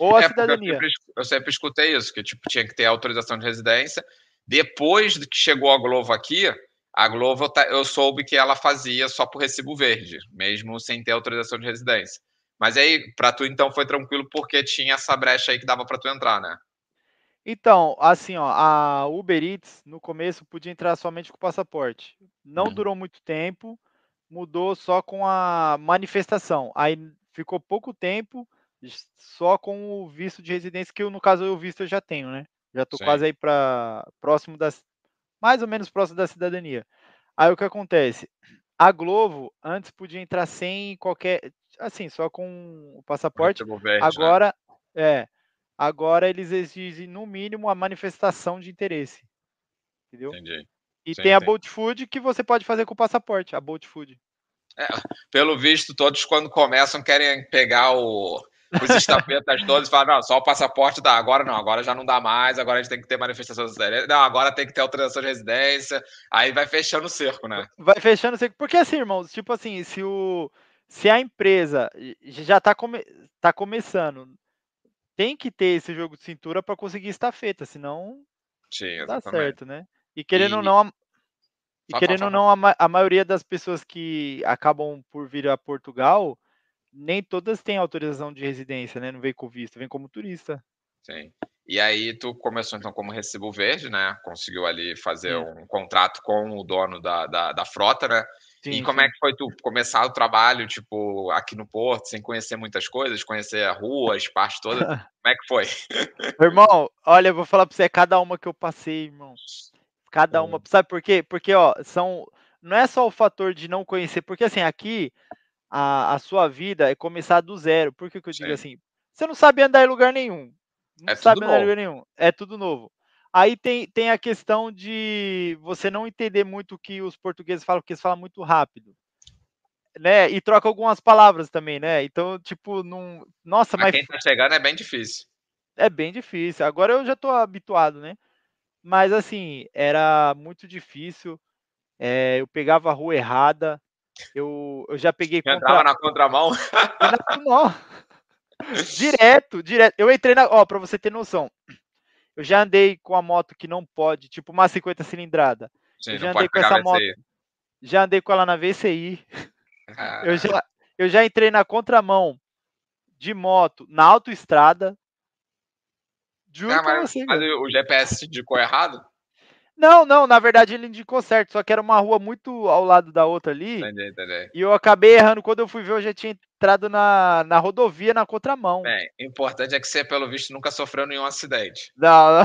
Ou a É, porque eu cidadania. sempre, eu sempre escutei isso, que tipo, tinha que ter autorização de residência. Depois de que chegou a Glovo aqui, a Glovo eu, ta- eu soube que ela fazia só por recibo verde, mesmo sem ter autorização de residência. Mas aí, pra tu então foi tranquilo porque tinha essa brecha aí que dava pra tu entrar, né? Então, assim, ó, a Uber Eats no começo podia entrar somente com o passaporte. Não Uhum. durou muito tempo, mudou só com a manifestação. Aí ficou pouco tempo só com o visto de residência, que eu, no caso o visto eu já tenho, né? Já tô Sim. quase aí para próximo das mais ou menos próximo da cidadania. Aí o que acontece? A Glovo antes podia entrar sem qualquer, assim, só com o passaporte. Verde, né? Agora, é, agora eles exigem no mínimo a manifestação de interesse, entendeu? Entendi. E Sim, tem a. Bolt Food que você pode fazer com o passaporte, a Bolt Food. Pelo visto, todos quando começam querem pegar o, os estapetas todos e falar, não, só o passaporte dá, agora não, agora já não dá mais, agora a gente tem que ter manifestação de não, agora tem que ter autorização de residência, aí vai fechando o cerco, né? Vai fechando, você- porque assim, irmãos, tipo assim, se o se a empresa já está come, tá começando, tem que ter esse jogo de cintura para conseguir estafeta, senão Sim, não dá certo, né? E querendo ou E- não, a, e querendo ou não, a, ma- a maioria das pessoas que acabam por vir a Portugal, nem todas têm autorização de residência, né? Não vem com visto, vem como turista. Sim. E aí tu começou então como recibo verde, né? Conseguiu ali fazer Sim. um contrato com o dono da, da, da frota, né? e Sim, como sim. é que foi tu começar o trabalho, tipo, aqui no Porto, sem conhecer muitas coisas, conhecer a rua, as partes todas? Como é que foi? Irmão, olha, eu vou falar pra você, cada uma que eu passei, irmão. Cada uma. Hum. Sabe por quê? Porque, ó, são. Não é só o fator de não conhecer, porque assim, aqui a, a sua vida é começar do zero. Por que, que eu digo Sim. assim? Você não sabe andar em lugar nenhum. Não É sabe andar em lugar nenhum. É tudo novo. Aí tem, tem a questão de você não entender muito o que os portugueses falam, porque eles falam muito rápido. Né? E troca algumas palavras também, né? Então, tipo, não. Nossa, Pra mas quem tá chegando é bem difícil. é bem difícil. Agora eu já tô habituado, né? Mas assim, era muito difícil. eh, eu pegava a rua errada. Eu, eu já peguei Eu entrava contra. na contramão. direto, direto. Eu entrei na. Ó, pra você ter noção. Eu já andei com a moto que não pode, tipo uma 50 cilindrada. Sim, Eu já andei com essa moto. VCI. Já andei com ela na VCI. Eu Caralho. já, eu já entrei na contramão de moto na autoestrada. Juro Ah, mas, você. mas o GPS indicou errado? Não, não, na verdade ele indicou certo, só que era uma rua muito ao lado da outra ali, Entendi, entendi. e eu acabei errando. Quando eu fui ver, eu já tinha entrado na, na rodovia na contramão. O importante é que você, pelo visto, nunca sofreu nenhum acidente. Não, não.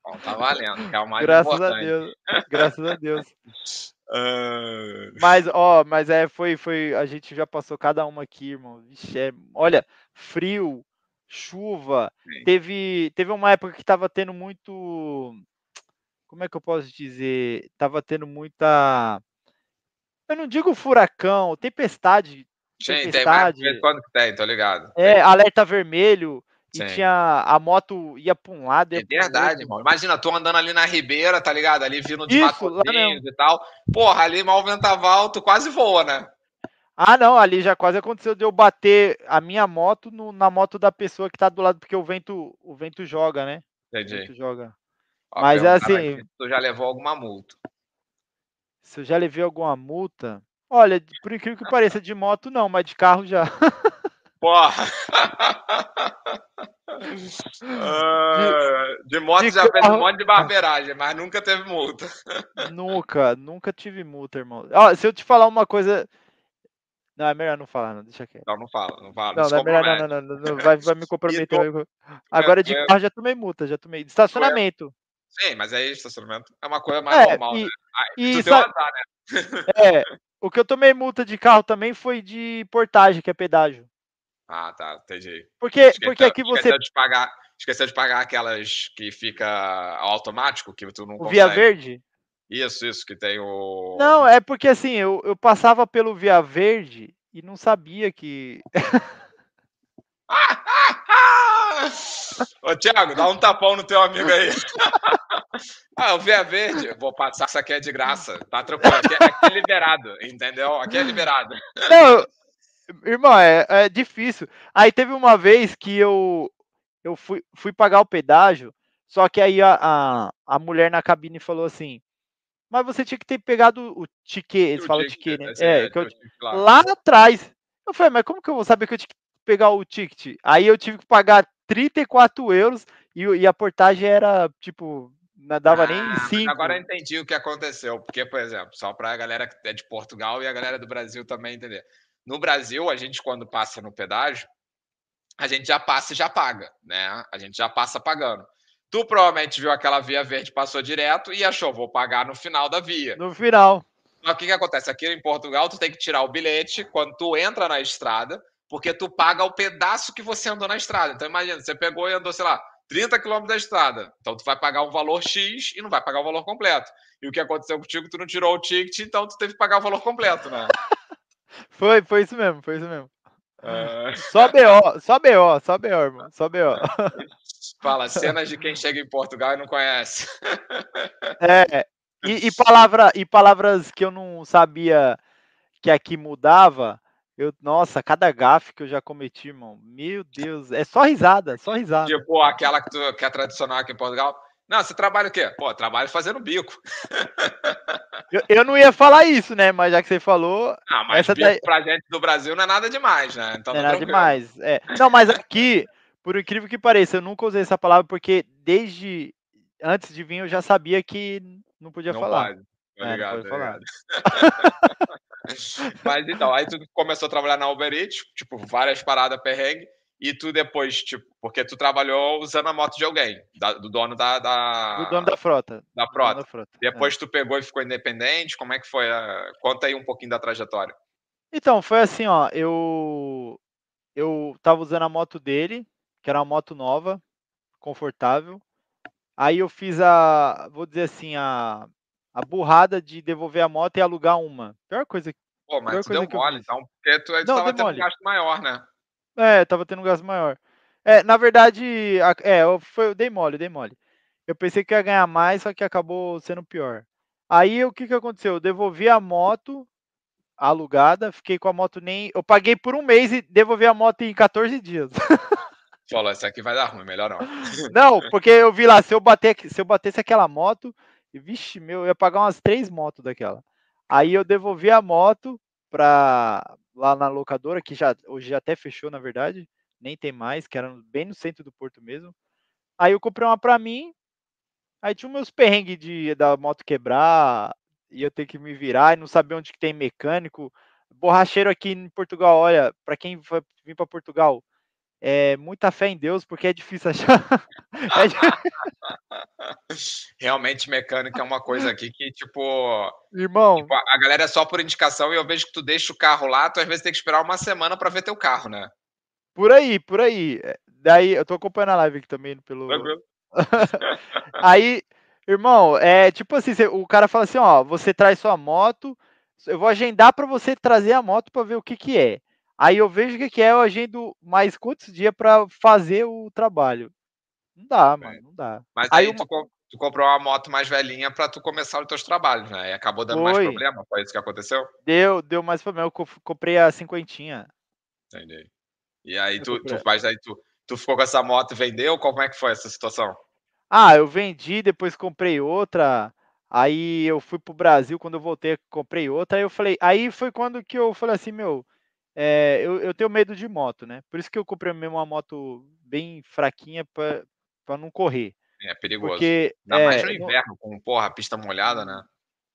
Então tá valendo, que é o mais graças a importante. Deus, graças a Deus. Ah, Mas, ó, mas é, foi, foi, a gente já passou cada uma aqui, irmão. Vixe, é, olha, frio, chuva, Sim. teve, teve uma época que tava tendo muito, como é que eu posso dizer? Tava tendo muita, eu não digo furacão, tempestade, Sim, tem tempestade. vez quando que tem, tô ligado. É, alerta vermelho, e tinha a moto ia para um lado, É verdade, irmão. Imagina, tu andando ali na ribeira, tá ligado? Ali vindo de matozinhos e tal. Porra, ali mal ventaval, tu quase voa, né? Ah, não, ali já quase aconteceu de eu bater a minha moto no- na moto da pessoa que tá do lado, porque o vento, o vento joga, né? O Entendi. vento joga. Ó, Mas é assim- se Tu já levou alguma multa. Se eu já levei alguma multa, olha, por incrível que pareça, de moto não, mas de carro já. Porra! Ah, de moto de já fez um carro- monte de barbeiragem, mas nunca teve multa. nunca, nunca tive multa, irmão. Ó, se eu te falar uma coisa. Não, é melhor não falar, não, deixa quieto. Não, não fala, não fala. Não, não é melhor, não, não, não, não, vai, vai me comprometer. Agora de é- carro já tomei multa, já tomei. De estacionamento. Sim, mas aí estacionamento é uma coisa mais É, normal, e, né? E azar, né? é, o que eu tomei multa de carro também foi de portagem, que é pedágio. Ah, tá, entendi. Porque, porque aqui você. esqueceu de pagar, esqueceu de pagar aquelas que fica automático, que tu não O consegue. Via Verde? Isso, isso, que tem o. Não, é porque assim, eu, eu passava pelo Via Verde e não sabia que. Ô, Thiago, dá um tapão no teu amigo aí. ah, o Via Verde, vou passar, isso aqui é de graça. Tá tranquilo, aqui, é, aqui é liberado, entendeu? Aqui é liberado. Não, irmão, é, é difícil. Aí teve uma vez que eu, eu fui, fui pagar o pedágio, só que aí a, a, a mulher na cabine falou assim: Mas você tinha que ter pegado o ticket, eles falam ticket, né? É, é eu, lá atrás. Eu falei, mas como que eu vou saber que eu tinha que pegar o ticket? Aí eu tive que pagar 34 euros e, e a portagem era, tipo, não dava ah, nem 5. Agora eu entendi o que aconteceu. Porque, por exemplo, só para a galera que é de Portugal e a galera do Brasil também entender. No Brasil, a gente, quando passa no pedágio, a gente já passa e já paga, né? A gente já passa pagando. Tu provavelmente viu aquela via verde, passou direto e achou, vou pagar no final da via. No final. Mas o que, que acontece? Aqui em Portugal, tu tem que tirar o bilhete quando tu entra na estrada, porque tu paga o pedaço que você andou na estrada. Então, imagina, você pegou e andou, sei lá, 30 quilômetros da estrada. Então, tu vai pagar um valor X e não vai pagar o valor completo. E o que aconteceu contigo, tu não tirou o ticket, então tu teve que pagar o valor completo, né? foi, foi isso mesmo, foi isso mesmo. Uh... Só BO, só BO, só BO, irmão, só BO. Fala, cenas de quem chega em Portugal e não conhece. É, e, e, palavra, e palavras que eu não sabia que aqui mudava, eu, nossa, cada gafe que eu já cometi, irmão, meu Deus, é só risada, só risada. Tipo, aquela que, tu, que é tradicional aqui em Portugal. Não, você trabalha o quê? Pô, trabalho fazendo bico. Eu, eu, não ia falar isso, né? Mas já que você falou. Não, mas essa bico daí... pra gente do Brasil não é nada demais, né? Então, não é tá nada demais. É. Não, mas aqui, por incrível que pareça, eu nunca usei essa palavra porque desde antes de vir eu já sabia que não podia não falar. Pode. É, ligado, não pode falar. Mas então, aí tu começou a trabalhar na Uber Eats, tipo, várias paradas perrengue. E tu depois, tipo, porque tu trabalhou usando a moto de alguém, da, do dono da, da, Do dono da frota. Da frota. Da frota. Depois é. tu pegou e ficou independente, como é que foi? A... Conta aí um pouquinho da trajetória. Então, foi assim, ó, eu eu tava usando a moto dele, que era uma moto nova, confortável. Aí eu fiz a, vou dizer assim, a, a burrada de devolver a moto e alugar uma. Pior coisa. Pô, mas tu deu mole, então, porque tu, tu Não, tava tendo um gasto maior, né? É, tava tendo um gasto maior. É, na verdade, é, eu, foi, eu dei mole, eu dei mole. Eu pensei que ia ganhar mais, só que acabou sendo pior. Aí o que que aconteceu? Eu devolvi a moto alugada, fiquei com a moto nem. Eu paguei por um mês e devolvi a moto em 14 dias. Falou, essa aqui vai dar ruim, melhor não. Não, porque eu vi lá, se eu, bater, se eu batesse aquela moto, vixe, meu, eu ia pagar umas três motos daquela. Aí eu devolvi a moto pra, lá na locadora, que já hoje até fechou, na verdade, nem tem mais, que era bem no centro do Porto mesmo. Aí eu comprei uma para mim, aí tinha meus perrengues de da moto quebrar, ia ter que me virar e não saber onde que tem mecânico. Borracheiro aqui em Portugal, olha, para quem vir para Portugal, é muita fé em Deus, porque é difícil achar. é Realmente, mecânica é uma coisa aqui que, tipo. Irmão. Tipo, a galera é só por indicação e eu vejo que tu deixa o carro lá, tu às vezes tem que esperar uma semana para ver teu carro, né? Por aí, por aí. É, daí, eu tô acompanhando a live aqui também pelo. aí, irmão, é tipo assim: o cara fala assim: ó, você traz sua moto, eu vou agendar para você trazer a moto para ver o que que é. Aí eu vejo o que, é, eu agendo mais quantos dias para fazer o trabalho. Não dá, mano, não dá. Mas aí, aí uma... tu, tu, comprou uma moto mais velhinha para tu começar os teus trabalhos, né? E acabou dando foi. mais problema, foi isso que aconteceu? Deu, deu mais problema. Eu comprei a cinquentinha. Entendi. E aí tu, tu faz aí, tu, tu ficou com essa moto e vendeu? Como é que foi essa situação? Ah, eu vendi, depois comprei outra. Aí eu fui pro Brasil, quando eu voltei, comprei outra. Aí eu falei, aí foi quando que eu falei assim, meu, é, eu, eu, tenho medo de moto, né? Por isso que eu comprei mesmo uma moto bem fraquinha para não correr. É perigoso. Porque, Ainda é, mais no inverno, com porra, pista molhada, né?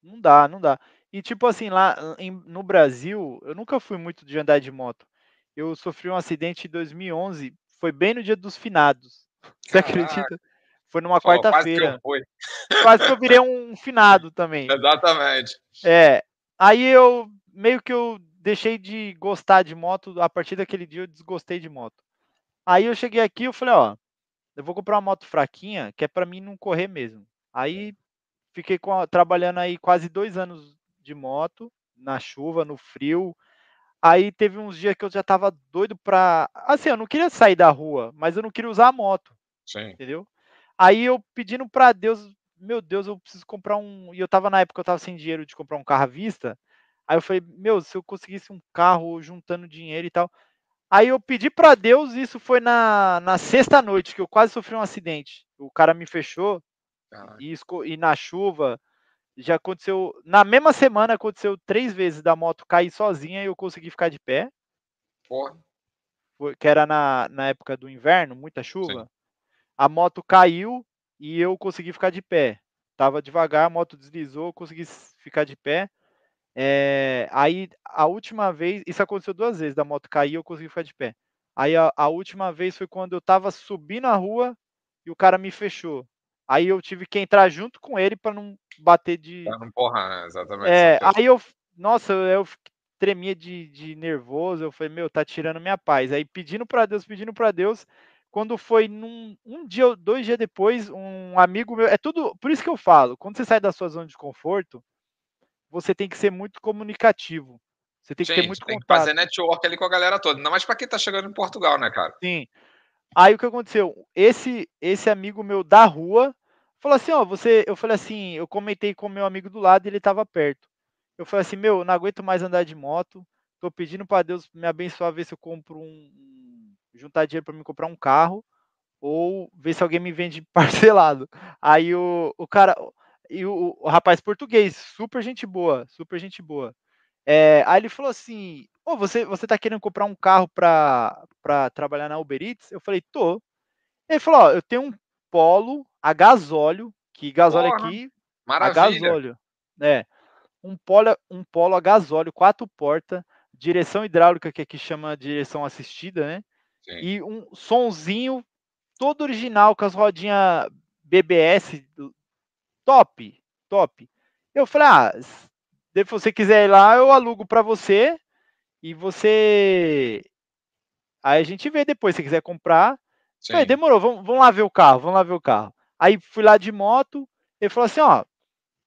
Não dá, não dá. E tipo assim, lá em, no Brasil, eu nunca fui muito de andar de moto. Eu sofri um acidente em 2011, foi bem no dia dos finados. Você Caraca. acredita? Foi numa quarta-feira. Quase, quase que eu virei um finado também. Exatamente. É. Aí eu meio que eu deixei de gostar de moto. A partir daquele dia eu desgostei de moto. Aí eu cheguei aqui eu falei, ó, eu vou comprar uma moto fraquinha, que é para mim não correr mesmo. Aí fiquei com, trabalhando aí quase dois anos de moto, na chuva, no frio. aí teve uns dias que eu já tava doido pra. Assim, eu não queria sair da rua, mas eu não queria usar a moto. Sim. Entendeu? Aí eu pedindo pra Deus, meu Deus, eu preciso comprar um. E eu tava na época, eu tava sem dinheiro de comprar um carro à vista. Aí eu falei, meu, se eu conseguisse um carro juntando dinheiro e tal. Aí eu pedi para Deus, isso foi na, na sexta noite, que eu quase sofri um acidente. O cara me fechou e, e, na chuva. Já aconteceu. Na mesma semana aconteceu três vezes da moto cair sozinha e eu consegui ficar de pé. Porra. Que era na, na época do inverno, muita chuva. Sim. A moto caiu e eu consegui ficar de pé. Tava devagar, a moto deslizou, eu consegui ficar de pé. É, aí a última vez, isso aconteceu duas vezes, da moto cair eu consegui ficar de pé. Aí a, a, última vez foi quando eu tava subindo a rua e o cara me fechou. Aí eu tive que entrar junto com ele para não bater de. Pra não porra, né? Exatamente. É, aí eu, nossa, eu tremia de, de nervoso. Eu falei, meu, tá tirando minha paz. Aí pedindo para Deus, pedindo para Deus. Quando foi num, um dia, dois dias depois, um amigo meu. É tudo. Por isso que eu falo, quando você sai da sua zona de conforto, você tem que ser muito comunicativo. Você tem que ter muito tem contato. que fazer network ali com a galera toda. Ainda mais para quem tá chegando em Portugal, né, cara? Sim. Aí o que aconteceu? Esse esse amigo meu da rua falou assim, ó, você, eu falei assim, eu comentei com o meu amigo do lado e ele tava perto. Eu falei assim, meu, não aguento mais andar de moto. Tô pedindo para Deus me abençoar ver se eu compro um juntar dinheiro para me comprar um carro ou ver se alguém me vende parcelado. Aí o, o cara, e o, o, rapaz português, super gente boa, super gente boa. É, aí ele falou assim: oh, você, você tá querendo comprar um carro para trabalhar na Uber Eats? Eu falei: tô. Ele falou: ó, eu tenho um Polo a gasóleo, que gasóleo Porra, aqui. Maravilha. A gasóleo. É. Um polo, um polo a gasóleo, quatro portas, direção hidráulica, que aqui chama direção assistida, né? Sim. E um sonzinho todo original, com as rodinhas BBS top, top. Eu falei, ah, se você quiser ir lá, eu alugo para você e você. Aí a gente vê depois, se quiser comprar. Falei, demorou, vamos, vamos lá ver o carro, vamos lá ver o carro. Aí fui lá de moto, ele falou assim, ó,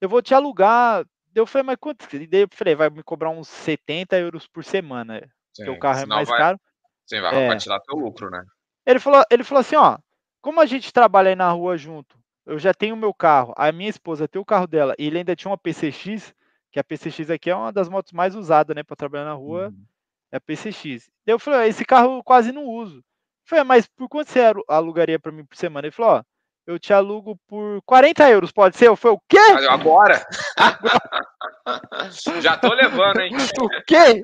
eu vou te alugar. Eu falei, mas quanto? Daí eu falei, vai me cobrar uns 70 euros por semana, Sim, porque o carro é mais vai, caro. Sim, vai, é. tirar teu lucro, né? Ele falou, ele falou assim, ó, como a gente trabalha aí na rua junto, eu já tenho o meu carro, a minha esposa tem o carro dela, e ele ainda tinha uma PCX, que a PCX aqui é uma das motos mais usadas, né, para trabalhar na rua, uhum. é a PCX. Eu falei, esse carro eu quase não uso. Eu falei, mas por quanto você alugaria para mim por semana? Ele falou, ó, eu te alugo por 40 euros, pode ser? Eu falei, o quê? Agora? Já tô levando, hein? o quê?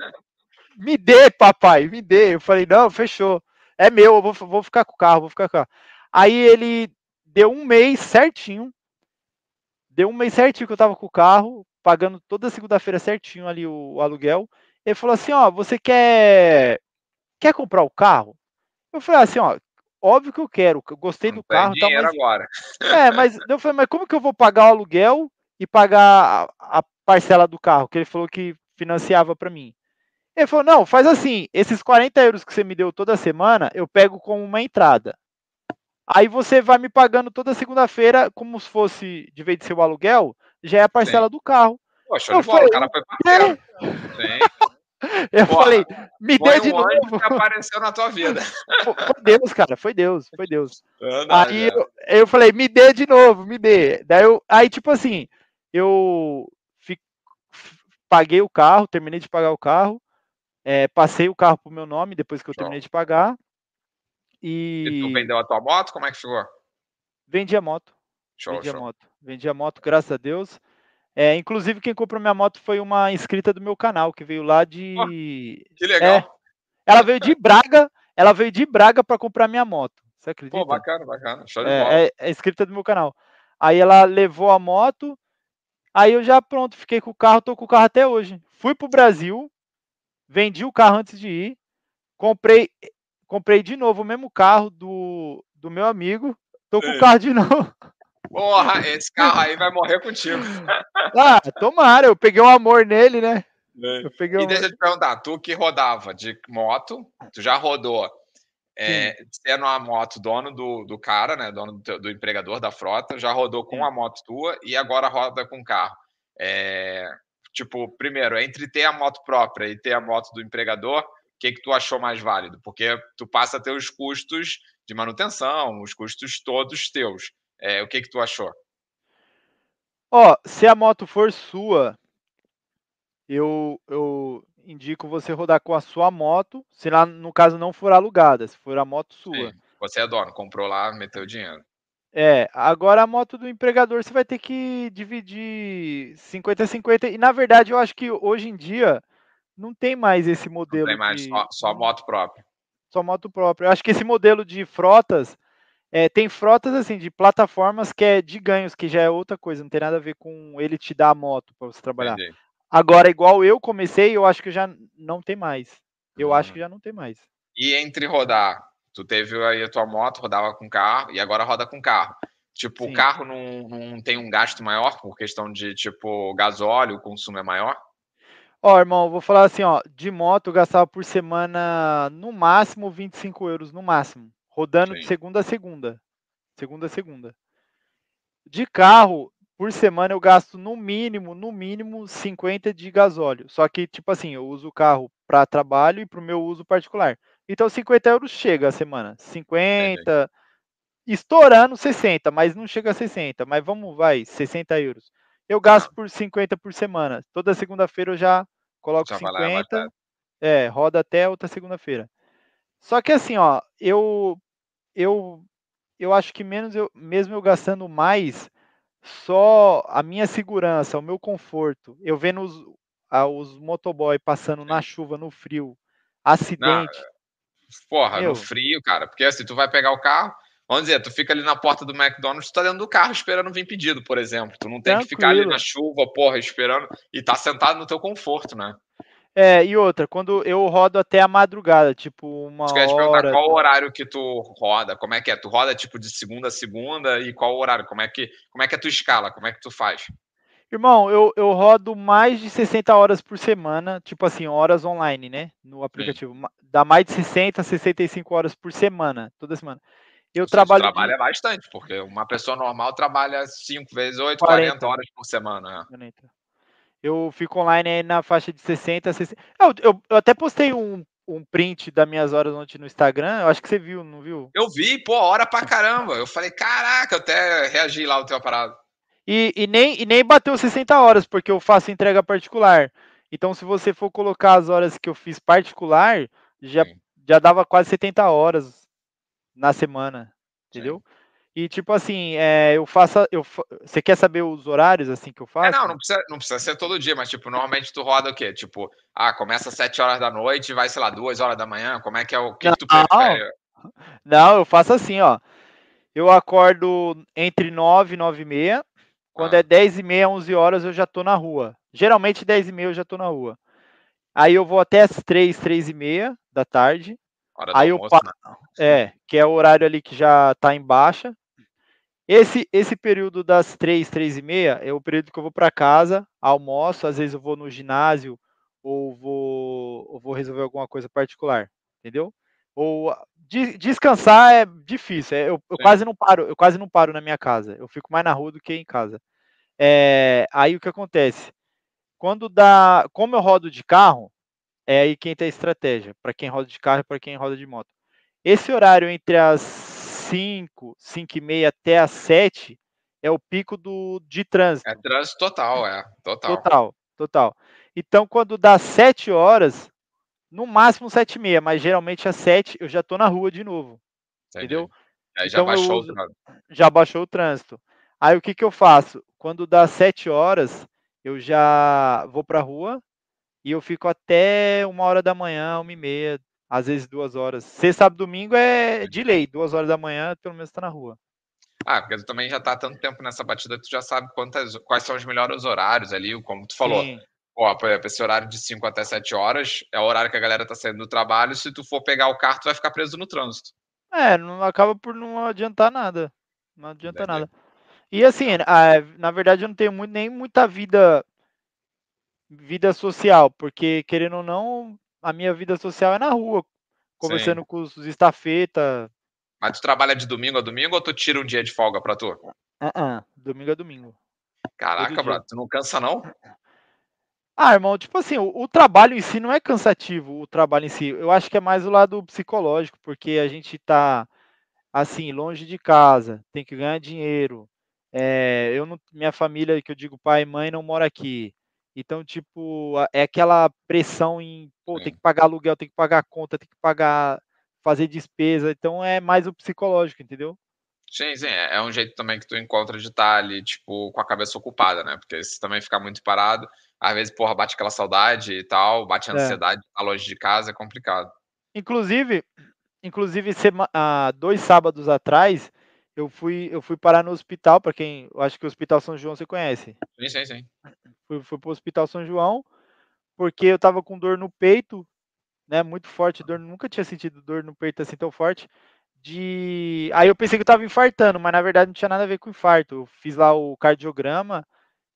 Me dê, papai, me dê. Eu falei, não, fechou. É meu, eu vou, vou ficar com o carro, vou ficar com o carro. Aí ele deu um mês certinho. Deu um mês certinho que eu tava com o carro, pagando toda segunda-feira certinho ali o, o, aluguel. Ele falou assim, ó, você quer quer comprar o carro? Eu falei assim, ó, óbvio que eu quero, eu gostei Não do carro, tá, mas agora. É, mas eu falei, mas como que eu vou pagar o aluguel e pagar a, a parcela do carro que ele falou que financiava para mim? Ele falou: não, faz assim, esses 40 euros que você me deu toda semana, eu pego como uma entrada. Aí você vai me pagando toda segunda-feira, como se fosse, de vez de ser o aluguel, já é a parcela Sim. do carro. Poxa, eu falei, o cara foi parceiro. Eu Porra, falei, me dê de um novo. Que apareceu na tua vida. Foi Deus, cara, foi Deus, foi Deus. aí eu, eu, falei, me dê de novo, me dê. Daí eu, aí tipo assim, eu fi, paguei o carro, terminei de pagar o carro, é, passei o carro pro meu nome depois que eu Show. terminei de pagar. E... e tu vendeu a tua moto? Como é que ficou? Vendi a moto. Show, Vendi show. a moto. Vendi a moto, graças a Deus. É, inclusive, quem comprou minha moto foi uma inscrita do meu canal, que veio lá de. Oh, que legal. É, ela veio de Braga, ela veio de Braga para comprar minha moto. Você acredita? Pô, bacana, bacana. Show de é, bola. É, é inscrita do meu canal. Aí ela levou a moto, aí eu já pronto, fiquei com o carro, tô com o carro até hoje. Fui pro Brasil, vendi o carro antes de ir, comprei comprei de novo o mesmo carro do, do meu amigo. Tô com o carro de novo. Porra, esse carro aí vai morrer contigo. Ah, tomara, eu peguei um amor nele, né? É. Eu peguei um e deixa eu te perguntar, tu que rodava de moto, tu já rodou é, sendo a moto dono do, do cara, né? Dono do, do empregador da frota, já rodou com Sim. a moto tua e agora roda com carro. É, tipo, primeiro, entre ter a moto própria e ter a moto do empregador, que, que tu achou mais válido? Porque tu passa a ter os custos de manutenção, os custos todos teus. É, o que, que tu achou? Ó, se a moto for sua, eu, eu indico você rodar com a sua moto, se lá no caso não for alugada, se for a moto sua. Sim, você é dono, comprou lá, meteu dinheiro. É, agora a moto do empregador você vai ter que dividir 50 50 e na verdade eu acho que hoje em dia não tem mais esse modelo. Não tem mais, de... só, só moto própria. Só moto própria. Eu acho que esse modelo de frotas é, tem frotas assim de plataformas que é de ganhos, que já é outra coisa, não tem nada a ver com ele te dar a moto para você trabalhar. Entendi. Agora, igual eu comecei, eu acho que já não tem mais. Eu hum. acho que já não tem mais. E entre rodar, tu teve aí a tua moto, rodava com carro, e agora roda com carro. Tipo, Sim. o carro não, não tem um gasto maior por questão de, tipo, gasóleo, o consumo é maior? Ó, irmão, vou falar assim, ó, de moto eu gastava por semana no máximo 25 euros, no máximo. Rodando Sim. de segunda a segunda. Segunda a segunda. De carro, por semana eu gasto no mínimo, no mínimo 50 de gasóleo. Só que, tipo assim, eu uso o carro para trabalho e para o meu uso particular. Então 50 euros chega a semana. 50, estourando 60, mas não chega a 60. Mas vamos, vai, 60 euros. Eu gasto por 50 por semana. Toda segunda-feira eu já coloco já 50. É, roda até outra segunda-feira. Só que assim, ó, eu eu eu acho que menos eu, mesmo eu gastando mais, só a minha segurança, o meu conforto, eu vendo os, ah, os motoboy passando na chuva, no frio, acidente. Não, porra, meu. no frio, cara, porque assim, tu vai pegar o carro, vamos dizer, tu fica ali na porta do McDonald's, tu tá dentro do carro esperando vir pedido, por exemplo. Tu não tem Tranquilo. que ficar ali na chuva, porra, esperando e tá sentado no teu conforto, né? É, e outra, quando eu rodo até a madrugada, tipo uma Você hora... qual o horário que tu roda? Como é que é? Tu roda tipo de segunda a segunda e qual o horário? Como é que, como é que é a tua escala? Como é que tu faz? Irmão, eu, eu rodo mais de 60 horas por semana, tipo assim, horas online, né? No aplicativo. Sim. Dá mais de 60 a 65 horas por semana, toda semana. Eu trabalho. trabalha bastante, porque uma pessoa normal trabalha 5 vezes 8, 40, 40 horas por semana. Né? 40. Eu fico online aí na faixa de 60 a 60. Eu, eu, eu até postei um, um print das minhas horas ontem no Instagram. Eu acho que você viu, não viu? Eu vi, pô, hora pra caramba. Eu falei, caraca, eu até reagi lá o teu parado. E, e, nem, e nem bateu 60 horas, porque eu faço entrega particular. Então, se você for colocar as horas que eu fiz particular, já, já dava quase 70 horas na semana, entendeu? Sim. E tipo assim, é, eu faço. Eu, você quer saber os horários assim que eu faço? É, não, não precisa, não precisa ser todo dia, mas tipo, normalmente tu roda o quê? Tipo, ah, começa às 7 horas da noite vai, sei lá, 2 horas da manhã. Como é que é o que, não, que tu prefere? Não, eu faço assim, ó. Eu acordo entre 9 e 9 e meia. Quando ah. é 10 e meia, 11 horas, eu já tô na rua. Geralmente 10 e meia eu já tô na rua. Aí eu vou até as 3, 3 e meia da tarde. Hora aí almoço, eu né? É, que é o horário ali que já tá em baixa. Esse, esse período das três, três e meia é o período que eu vou para casa, almoço, às vezes eu vou no ginásio ou vou, ou vou resolver alguma coisa particular, entendeu? Ou de, descansar é difícil, é, eu, eu quase não paro, eu quase não paro na minha casa, eu fico mais na rua do que em casa. É, aí o que acontece? Quando dá, como eu rodo de carro, é aí quem tem a estratégia, para quem roda de carro e para quem roda de moto. Esse horário entre as 5, 5 e meia até as 7 é o pico do, de trânsito. É trânsito total, é. Total. Total, total. Então, quando dá 7 horas, no máximo 7 e meia, mas geralmente às 7 eu já estou na rua de novo. Entendi. Entendeu? Aí já então, baixou uso, o trânsito. Já baixou o trânsito. Aí o que, que eu faço? Quando dá 7 horas, eu já vou para a rua e eu fico até uma hora da manhã, uma e meia, às vezes duas horas. Sexta, sábado, domingo é de lei, duas horas da manhã, pelo menos tá na rua. Ah, porque tu também já tá há tanto tempo nessa batida, tu já sabe quantas, quais são os melhores horários ali, como tu falou. Sim. Ó, por exemplo, esse horário de 5 até 7 horas é o horário que a galera tá saindo do trabalho. Se tu for pegar o carro, tu vai ficar preso no trânsito. É, não acaba por não adiantar nada. Não adianta Deve. nada. E assim, na verdade, eu não tenho muito, nem muita vida vida social, porque querendo ou não, a minha vida social é na rua, conversando Sim. com os estafeta. Mas tu trabalha de domingo a domingo ou tu tira um dia de folga pra tu? Uh -uh, domingo a domingo. Caraca, brother, tu não cansa não? Ah, irmão, tipo assim, o, o trabalho em si não é cansativo, o trabalho em si. Eu acho que é mais o lado psicológico, porque a gente tá, assim, longe de casa, tem que ganhar dinheiro. É, eu não, minha família, que eu digo pai e mãe, não mora aqui. Então, tipo, é aquela pressão em, pô, tem que pagar aluguel, tem que pagar conta, tem que pagar, fazer despesa. Então, é mais o psicológico, entendeu? Sim, sim, é é um jeito também que tu encontra de estar ali, tipo, com a cabeça ocupada, né? Porque se também ficar muito parado, às vezes, porra, bate aquela saudade e tal, bate a É. ansiedade, tá longe de casa, é complicado. Inclusive, inclusive sema- há dois sábados atrás, eu fui, eu fui parar no hospital, para quem, acho que o Hospital São João você conhece. Sim, sim, sim. Fui, fui pro Hospital São João, porque eu tava com dor no peito, né, muito forte, dor, nunca tinha sentido dor no peito assim tão forte. De, aí eu pensei que eu tava infartando, mas na verdade não tinha nada a ver com infarto. Eu fiz lá o cardiograma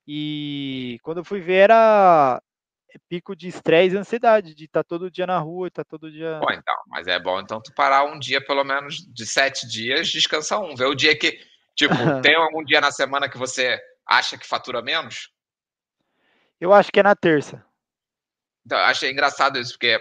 e quando eu fui ver era pico de estresse e ansiedade, de estar todo dia na rua, estar todo dia Pô, então, mas é bom então tu parar um dia, pelo menos de sete dias, descansa um. Vê o dia que, tipo, tem algum dia na semana que você acha que fatura menos? Eu acho que é na terça. Então, eu achei engraçado isso, porque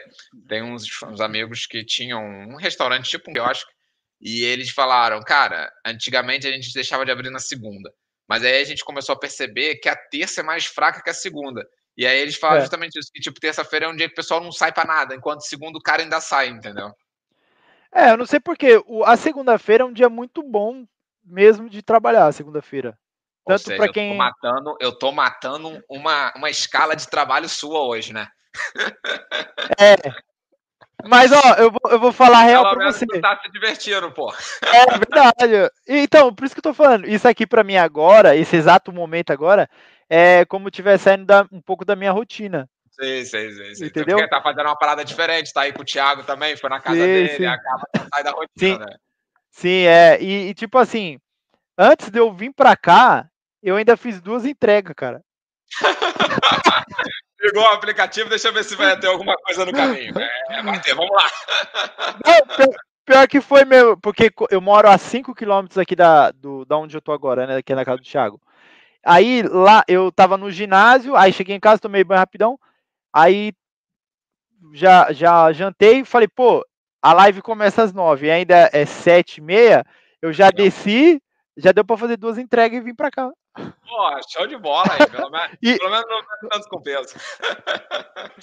tem uns, uns amigos que tinham um restaurante, tipo um quiosque, e eles falaram, cara, antigamente a gente deixava de abrir na segunda, mas aí a gente começou a perceber que a terça é mais fraca que a segunda. E aí eles falaram É. justamente isso, que tipo, terça-feira é um dia que o pessoal não sai pra nada, enquanto segunda o cara ainda sai, entendeu? É, eu não sei porquê. A segunda-feira é um dia muito bom mesmo de trabalhar, a segunda-feira. Tanto para eu tô quem. matando, eu tô matando uma, uma escala de trabalho sua hoje, né? É. Mas, ó, eu vou, eu vou falar a real Pelo pra você. tu tá se divertindo, pô. É verdade. Então, por isso que eu tô falando. Isso aqui pra mim agora, esse exato momento agora, é como estiver saindo da- um pouco da minha rotina. Sim, sim, sim, sim. Entendeu? Porque tá fazendo uma parada diferente, tá aí com o Thiago também, foi na casa Sim, dele, sim. acaba sai da rotina, Sim. né? Sim, é. E, e, tipo assim, antes de eu vir pra cá, eu ainda fiz duas entregas, cara. Ligou o aplicativo, deixa eu ver se vai ter alguma coisa no caminho. É, vai ter, vamos lá. Não, pior, pior que foi meu, porque eu moro a 5 quilômetros aqui da, do, da onde eu tô agora, né? Aqui na casa do Thiago. Aí lá eu tava no ginásio, aí cheguei em casa, tomei banho rapidão, aí já, já jantei falei, pô, a live começa às 9 e ainda é 7 e meia, eu já desci, já deu pra fazer duas entregas e vim pra cá. Pô, show de bola aí, pelo menos, E- pelo menos não vai tanto com peso.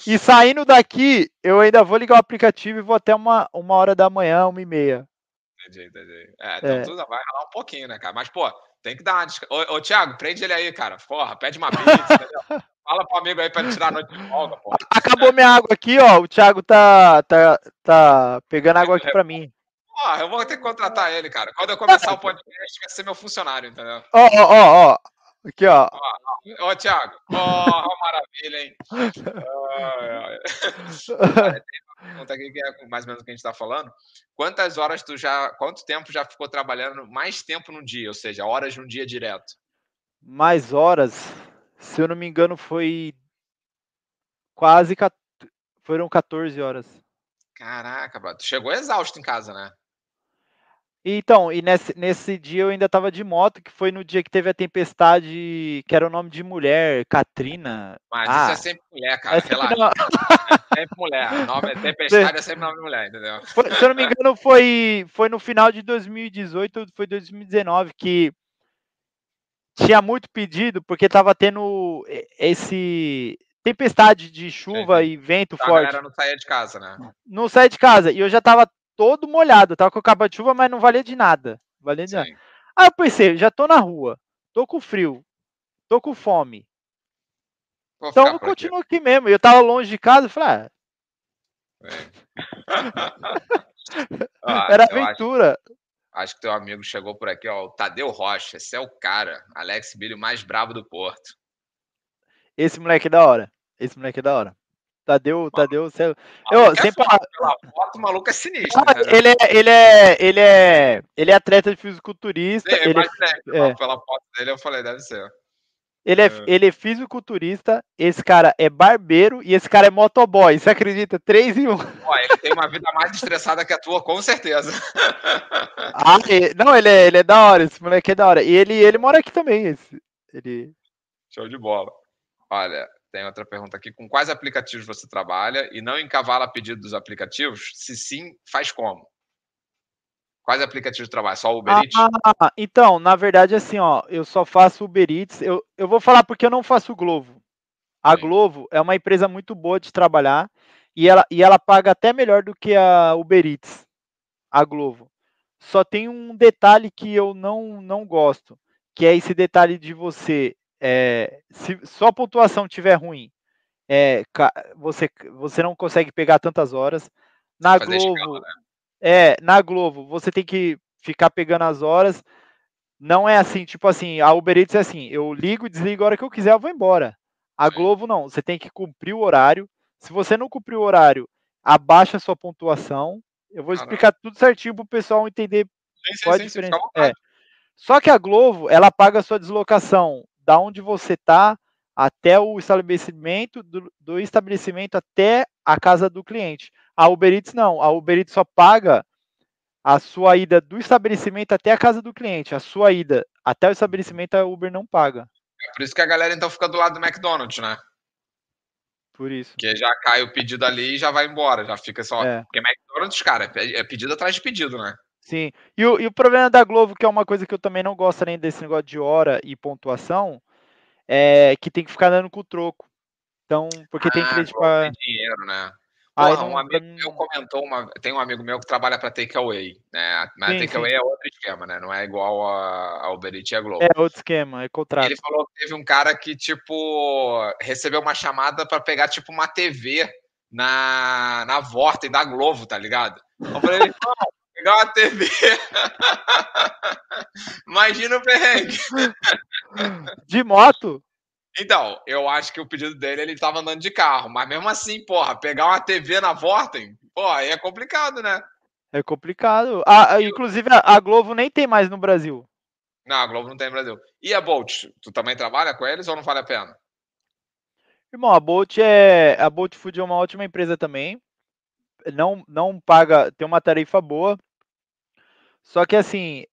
E saindo daqui, eu ainda vou ligar o aplicativo e vou até uma, uma hora da manhã, uma e meia. Entendi, entendi. É, então É. tu vai ralar um pouquinho, né, cara? Mas, pô, tem que dar uma desca... Ô, ô, Thiago, prende ele aí, cara. Porra, pede uma pizza, entendeu? Fala pro amigo aí pra ele tirar a noite de folga, pô. Acabou minha água aqui, ó. O Thiago tá, tá, tá pegando água aqui pra mim. Porra, eu vou ter que contratar ele, cara. Quando eu começar o podcast, vai ser meu funcionário, entendeu? Ó, ó, ó, ó. Aqui, ó. Ô, Thiago. Porra, maravilha, hein? Ai, ai. Pergunta aqui que é mais ou menos o que a gente tá falando. Quantas horas tu já. Quanto tempo já ficou trabalhando mais tempo num dia? Ou seja, horas num dia direto? Mais horas, se eu não me engano, foi quase. Foram 14 horas. Caraca, bro. Tu chegou exausto em casa, né? Então, e nesse, nesse dia eu ainda tava de moto, que foi no dia que teve a tempestade, que era o nome de mulher, Katrina. Mas Ah, isso é sempre mulher, cara. é sempre Relaxa. não- Sempre mulher. O nome é tempestade, é sempre nome de mulher, entendeu? Foi- se eu não me engano, foi, foi no final de 2018 ou foi 2019 que tinha muito pedido, porque tava tendo esse tempestade de chuva sim. e vento Então a forte. galera não saía de casa, né? Não saí de casa. E eu já tava todo molhado, tava com capa de chuva, mas não valia de nada. Valia de nada. Aí eu pensei, já tô na rua, tô com frio, tô com fome. Vou Então eu por aqui. continuo aqui mesmo. E eu tava longe de casa, eu falei, ah, Ah, era acho, aventura. acho que teu amigo chegou por aqui, ó. O Tadeu Rocha. Esse é o cara. Alex Billy, o mais brabo do Porto. Esse moleque é da hora. Esse moleque é da hora. Tadeu, Tadeu. O Eu, é sem foda, palavras. Pela foto, o maluco é sinistro. Ah, entendeu? ele é, ele é, ele é, ele é atleta de fisiculturista. Sim, Ele, imaginei, é. Pela foto dele, eu falei, deve ser. ele é, É. ele é fisiculturista. Esse cara é barbeiro e esse cara é motoboy. Você acredita? Três em um. Ele tem uma vida mais estressada que a tua, com certeza. Ah, não, ele é, ele é da hora. Esse moleque é da hora. E ele, ele mora aqui também. Esse, ele. Show de bola. Olha, tem outra pergunta aqui. Com quais aplicativos você trabalha e não encavala pedido dos aplicativos? Se sim, faz como? Quais aplicativos de trabalho? Só Uber Eats? Ah, então, na verdade, assim, ó, eu só faço Uber Eats. Eu, eu vou falar porque eu não faço Glovo. A Sim. Glovo é uma empresa muito boa de trabalhar e ela, e ela paga até melhor do que a Uber Eats, a Glovo. Só tem um detalhe que eu não, não gosto, que é esse detalhe de você, é, se só a pontuação tiver ruim, é, você, você não consegue pegar tantas horas. Na Glovo, escala, né? É, na Globo, você tem que ficar pegando as horas. Não é assim, tipo assim, a Uber Eats é assim, eu ligo e desligo a hora que eu quiser, eu vou embora. A Sim. Globo não, você tem que cumprir o horário. Se você não cumprir o horário, abaixa a sua pontuação. Eu vou explicar tudo certinho para o pessoal entender sim, qual sim, a diferença. É. Só que a Globo, ela paga a sua deslocação da onde você está até o estabelecimento, do, do, estabelecimento até a casa do cliente. A Uber Eats não, a Uber Eats só paga a sua ida do estabelecimento até a casa do cliente. A sua ida até o estabelecimento a Uber não paga. É por isso que a galera então fica do lado do McDonald's, né? Por isso. Porque já cai o pedido ali e já vai embora, já fica só. É. Porque McDonald's, cara, é pedido atrás de pedido, né? Sim. E o, e o problema da Globo, que é uma coisa que eu também não gosto nem desse negócio de hora e pontuação, é, que tem que ficar dando com o troco. Então, porque ah, tem que tipo, a... dinheiro, né? Porra, não, um amigo meu comentou, uma, tem um amigo meu que trabalha para Takeaway, né? Mas Takeaway é outro esquema, né? Não é igual a, a Uber Eats e a Globo. É outro esquema, é contrato. ele falou que teve um cara que, tipo, recebeu uma chamada para pegar, tipo, uma TV na, na Vorta e da Globo, tá ligado? Eu falei, pegar uma TV. Imagina o perrengue. De moto? Então, eu acho que o pedido dele, ele tava andando de carro. Mas mesmo assim, porra, pegar uma TV na Vorten, pô, aí é complicado, né? É complicado. Ah, inclusive, a Globo nem tem mais no Brasil. Não, a Globo não tem no Brasil. E a Bolt? Tu também trabalha com eles ou não vale a pena? Irmão, a Bolt é. A Bolt Food é uma ótima empresa também. Não, não paga, tem uma tarifa boa. Só que assim,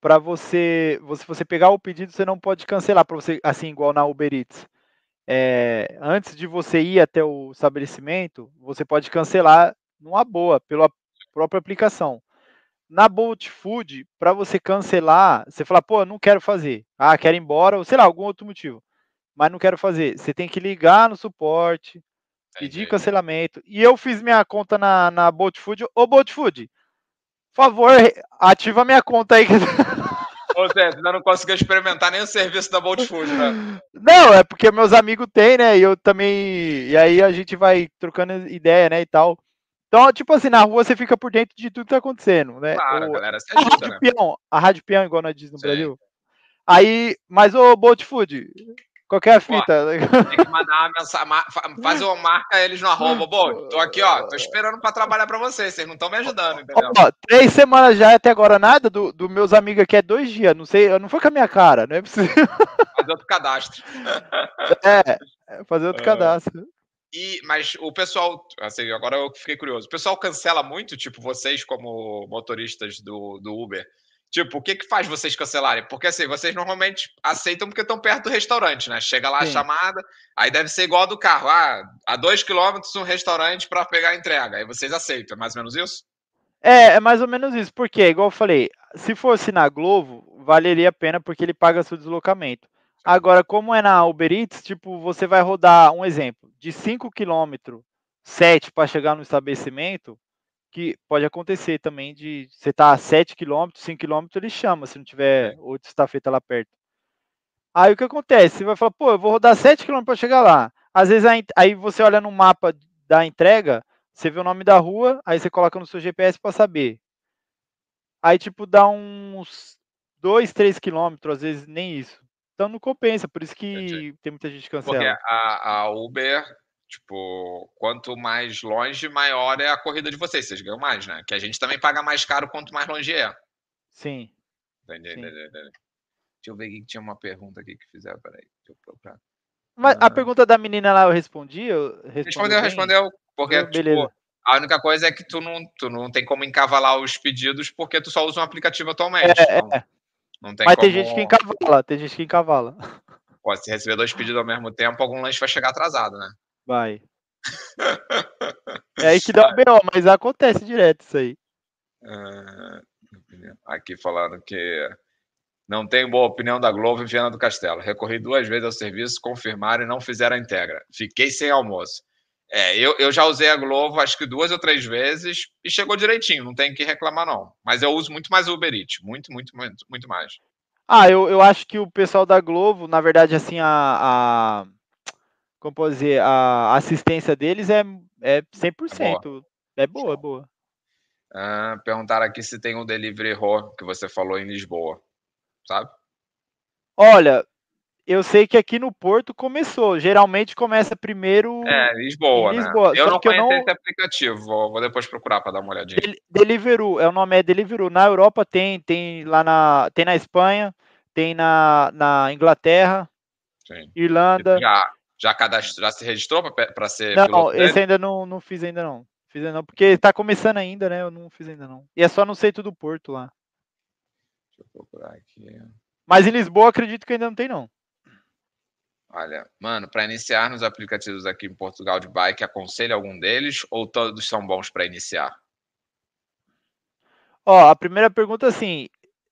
para você, você, você pegar o pedido, você não pode cancelar para você, assim igual na Uber Eats. É, antes de você ir até o estabelecimento, você pode cancelar numa boa pela própria aplicação. Na Bolt Food, para você cancelar, você fala, pô, não quero fazer. Ah, quero ir embora, ou sei lá, algum outro motivo. Mas não quero fazer. Você tem que ligar no suporte, pedir cancelamento. E eu fiz minha conta na, na Bolt Food. Ô, Bolt Food, por favor, ativa minha conta aí. Ô Zé, ainda não conseguiu experimentar nem o serviço da Bolt Food, né? Não, é porque meus amigos têm, né? E eu também. E aí a gente vai trocando ideia, né? E tal. Então, tipo assim, na rua você fica por dentro de tudo que tá acontecendo, né? Claro, o... galera, você ajuda, a Rádio né? Peão, a Rádio Peão, igual nós diz no Sim. Brasil. Aí, mas o Bolt Food, Qualquer fita. Ó, tem que mandar uma mensagem, fazer uma marca eles no arroba. Bom, tô aqui, ó, tô esperando para trabalhar para vocês, vocês não estão me ajudando, entendeu? Ó, três semanas já até agora nada do, do meus amigos aqui é dois dias, não sei, não foi com a minha cara, não é possível. Fazer outro cadastro. É, é fazer outro é. cadastro. E, mas o pessoal, assim, agora eu fiquei curioso. O pessoal cancela muito, tipo, vocês como motoristas do, do Uber, Tipo, o que que faz vocês cancelarem? Porque assim, vocês normalmente aceitam porque estão perto do restaurante, né? Chega lá Sim. a chamada, aí deve ser igual a do carro. Ah, a dois quilômetros um restaurante para pegar a entrega. Aí vocês aceitam, é mais ou menos isso? É, é mais ou menos isso. Porque, igual eu falei, se fosse na Globo, valeria a pena porque ele paga seu deslocamento. Agora, como é na Uber Eats, tipo, você vai rodar, um exemplo, de 5 km, 7 para chegar no estabelecimento, que pode acontecer também de você estar tá a 7 km, 5 km, ele chama, se não tiver outra estafeta lá perto. Aí o que acontece? Você vai falar, pô, eu vou rodar 7 km para chegar lá. Às vezes aí você olha no mapa da entrega, você vê o nome da rua, aí você coloca no seu GPS para saber. Aí tipo dá uns 2, 3 quilômetros, às vezes nem isso. Então não compensa, por isso que Entendi. tem muita gente que cancela. Porque a, a Uber Tipo, quanto mais longe, maior é a corrida de vocês. Vocês ganham mais, né? Que a gente também paga mais caro quanto mais longe é. Sim. Entendi, Sim. entendi, entendi. Deixa eu ver que tinha uma pergunta aqui que fizeram. Peraí, deixa eu procurar. Mas a ah. pergunta da menina lá eu respondi? Eu respondeu, respondeu. Porque, ah, tipo, a única coisa é que tu não, tu não tem como encavalar os pedidos porque tu só usa um aplicativo atualmente. É, então, é. Não tem Mas como... tem gente que encavala, tem gente que encavala. Pô, se receber dois pedidos ao mesmo tempo, algum lanche vai chegar atrasado, né? Vai. é aí que dá o B.O., mas acontece direto isso aí. Uh, aqui falando que não tenho boa opinião da Globo em Viana do Castelo. Recorri duas vezes ao serviço, confirmaram e não fizeram a integra. Fiquei sem almoço. É, eu, eu já usei a Globo acho que duas ou três vezes e chegou direitinho, não tem que reclamar não. Mas eu uso muito mais o Uber Eats, muito, muito, muito, muito mais. Ah, eu, eu acho que o pessoal da Globo, na verdade, assim, a, a como posso dizer, a assistência deles é, é 100%. É boa, é boa. É boa. Ah, perguntaram aqui se tem um delivery hall que você falou em Lisboa, sabe? Olha, eu sei que aqui no Porto começou. Geralmente começa primeiro. É, Lisboa, Lisboa. né? Eu não conheço não... esse aplicativo. Vou, vou depois procurar para dar uma olhadinha. Del Deliveroo, é o nome é Deliveroo. Na Europa tem, tem lá na, tem na Espanha, tem na, na Inglaterra, Sim. Irlanda. Já, já cadastrou, já se registrou para ser Não, piloto esse ainda não, não fiz ainda não. Fiz ainda não, porque está começando ainda, né? Eu não fiz ainda não. E é só no centro do Porto lá. Deixa eu procurar aqui. Mas em Lisboa acredito que ainda não tem não. Olha, mano, para iniciar nos aplicativos aqui em Portugal de bike, aconselho algum deles ou todos são bons para iniciar? Ó, a primeira pergunta assim,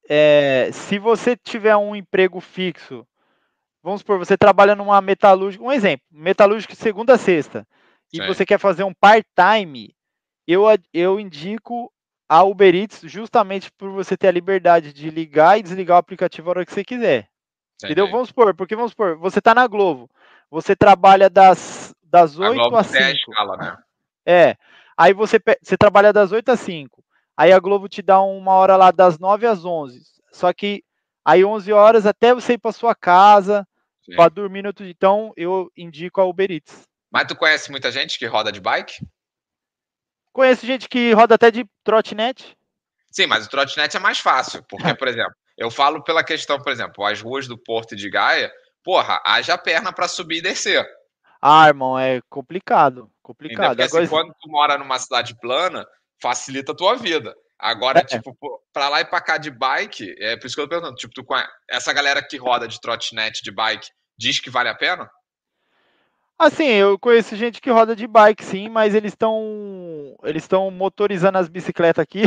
é, se você tiver um emprego fixo, vamos supor, você trabalha numa metalúrgica, um exemplo, metalúrgica segunda a sexta, e você quer fazer um part-time, eu, eu indico a Uber Eats justamente por você ter a liberdade de ligar e desligar o aplicativo a hora que você quiser. Entendeu? Vamos supor, porque vamos supor, você tá na Globo, você trabalha das, das 8 às 5. Escala, né? É. Aí você, você trabalha das 8 às 5. Aí a Globo te dá uma hora lá das 9 às 11. Só que aí 11 horas até você ir para sua casa, para dormir no outro dia. Então eu indico a Uber Eats. Mas tu conhece muita gente que roda de bike? Conheço gente que roda até de trotinete. Sim, mas o trotinete é mais fácil, porque, por exemplo, eu falo pela questão, por exemplo, as ruas do Porto de Gaia, porra, haja perna para subir e descer. Ah, irmão, é complicado. Complicado. Porque, assim, Agora, assim, quando tu mora numa cidade plana, facilita a tua vida. Agora, é. tipo, pra lá e pra cá de bike, é por isso que eu tô perguntando, tipo, tu, essa galera que roda de trotinete de bike diz que vale a pena? Assim, eu conheço gente que roda de bike, sim, mas eles estão eles estão motorizando as bicicletas aqui.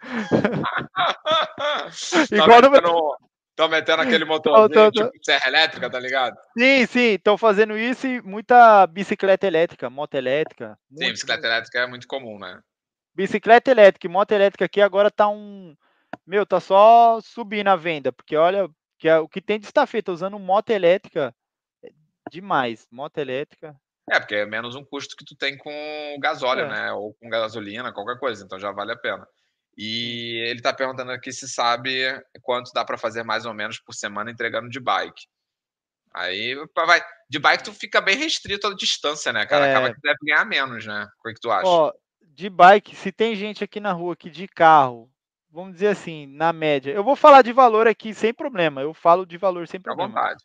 Igual tá metendo, no... Tô metendo aquele motorzinho, tô, tô, tô. tipo serra elétrica, tá ligado? Sim, sim, estão fazendo isso e muita bicicleta elétrica, moto elétrica. Sim, bicicleta elétrica é muito comum, né? Bicicleta elétrica e moto elétrica aqui agora tá um... Meu, tá só subindo a venda, porque olha, que é, o que tem de estar feito usando moto elétrica, é demais, moto elétrica. É, porque é menos um custo que tu tem com gasóleo, é. né? Ou com gasolina, qualquer coisa, então já vale a pena. E ele está perguntando aqui se sabe quanto dá para fazer mais ou menos por semana entregando de bike. Aí vai. De bike tu fica bem restrito à distância, né, cara? É... Acaba que deve ganhar menos, né? O que tu acha? Ó, de bike, se tem gente aqui na rua que de carro, vamos dizer assim, na média. Eu vou falar de valor aqui sem problema. Eu falo de valor sem problema. À vontade.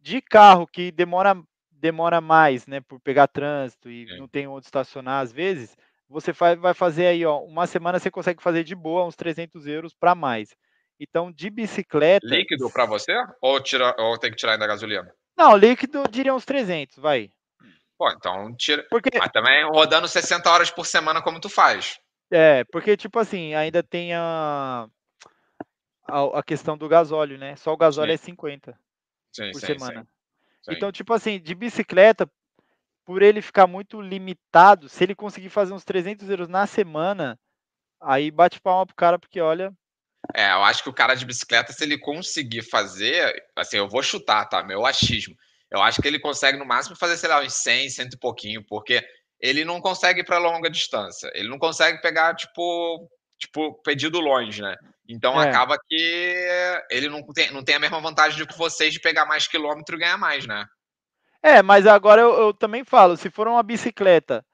De carro que demora demora mais, né, por pegar trânsito e Sim. não tem onde estacionar às vezes, você vai fazer aí, ó, uma semana você consegue fazer de boa uns 300 euros para mais. Então, de bicicleta. Líquido para você? Ou, tira, ou tem que tirar ainda a gasolina? Não, líquido diria uns 300, vai. Pô, então tira. Porque... Mas também rodando 60 horas por semana, como tu faz. É, porque, tipo assim, ainda tem a, a, a questão do gasóleo, né? Só o gasóleo sim. é 50 sim, por sim, semana. Então, tipo assim, de bicicleta, por ele ficar muito limitado, se ele conseguir fazer uns 300 euros na semana, aí bate palma pro cara, porque olha. É, eu acho que o cara de bicicleta, se ele conseguir fazer, assim, eu vou chutar, tá? Meu achismo. Eu acho que ele consegue no máximo fazer, sei lá, uns 100, cento e pouquinho, porque ele não consegue ir para longa distância. Ele não consegue pegar, tipo, tipo pedido longe, né? Então é. acaba que ele não tem, não tem a mesma vantagem do que vocês de pegar mais quilômetro e ganhar mais, né? É, mas agora eu, eu também falo, se for uma bicicleta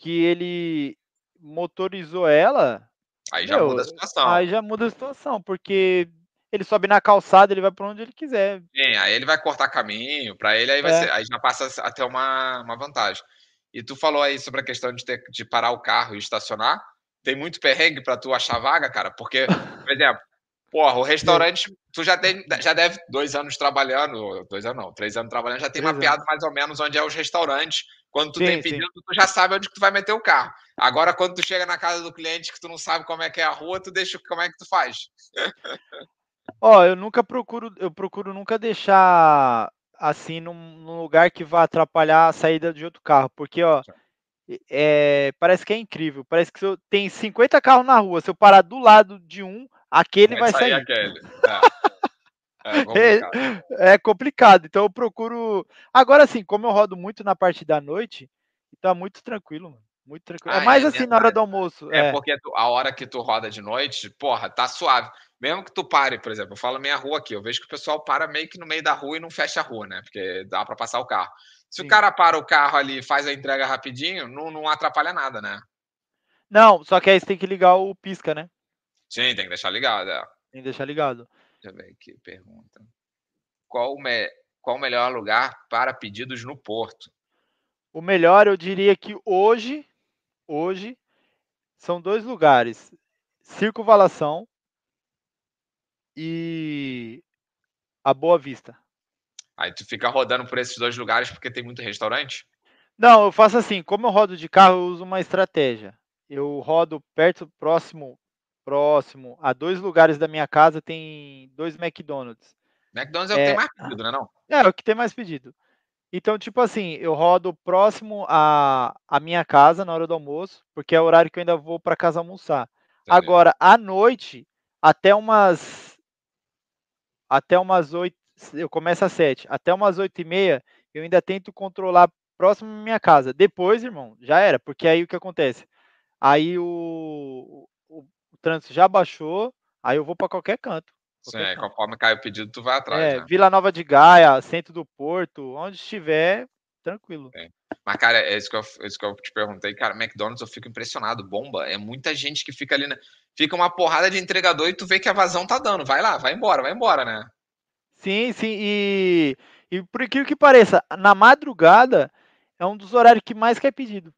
que ele motorizou ela. Aí já meu, muda a situação. Aí já muda a situação, porque ele sobe na calçada, ele vai para onde ele quiser. Sim, aí ele vai cortar caminho, para ele aí, vai é. ser, aí já passa a ter uma, uma vantagem. E tu falou aí sobre a questão de, ter, de parar o carro e estacionar. Tem muito perrengue para tu achar vaga, cara, porque, por exemplo, Porra, o restaurante, tu já, tem, já deve dois anos trabalhando, dois anos não, três anos trabalhando, já tem três mapeado anos. mais ou menos onde é os restaurantes. Quando tu sim, tem pedido, sim. tu já sabe onde que tu vai meter o carro. Agora, quando tu chega na casa do cliente que tu não sabe como é que é a rua, tu deixa como é que tu faz. Ó, oh, eu nunca procuro, eu procuro nunca deixar assim num, num, lugar que vá atrapalhar a saída de outro carro, porque ó, é, parece que é incrível. Parece que se eu, tem 50 carros na rua, se eu parar do lado de um, aquele vai, vai sair. Aquele. É. É complicado. É, é complicado. Então eu procuro. Agora sim, como eu rodo muito na parte da noite, tá muito tranquilo, mano. Muito tranquilo. É ah, é mais é, assim na hora do almoço. É, é. porque tu, a hora que tu roda de noite, porra, tá suave. Mesmo que tu pare, por exemplo, eu falo minha rua aqui, eu vejo que o pessoal para meio que no meio da rua e não fecha a rua, né? Porque dá para passar o carro. Se Sim. o cara para o carro ali e faz a entrega rapidinho, não, não atrapalha nada, né? Não, só que aí você tem que ligar o pisca, né? Sim, tem que deixar ligado. É. Tem que deixar ligado. Deixa eu ver aqui, pergunta. Qual, me... Qual o melhor lugar para pedidos no Porto? O melhor, eu diria que hoje, hoje, são dois lugares. Circunvalação e a Boa Vista. Aí tu fica rodando por esses dois lugares porque tem muito restaurante? Não, eu faço assim, como eu rodo de carro, eu uso uma estratégia. Eu rodo perto, próximo, próximo a dois lugares da minha casa tem dois McDonald's. McDonald's é, é o que tem mais pedido, né não? É, é o que tem mais pedido. Então, tipo assim, eu rodo próximo à, à minha casa na hora do almoço, porque é o horário que eu ainda vou para casa almoçar. Agora, à noite, até umas até umas oito, eu começo às sete, até umas oito e meia, eu ainda tento controlar próximo à minha casa. Depois, irmão, já era, porque aí o que acontece? Aí o, o, o trânsito já baixou, aí eu vou para qualquer canto. Sim, é, conforme cai o pedido, tu vai atrás. É, né? Vila Nova de Gaia, centro do Porto, onde estiver, tranquilo. É. Mas, cara, é isso, que eu, é isso que eu te perguntei, cara, McDonald's eu fico impressionado, bomba. É muita gente que fica ali? Fica uma porrada de entregador e tu vê que a vazão tá dando. Vai lá, vai embora, vai embora, né? Sim, sim. E, e por aquilo que pareça, na madrugada é um dos horários que mais quer pedido.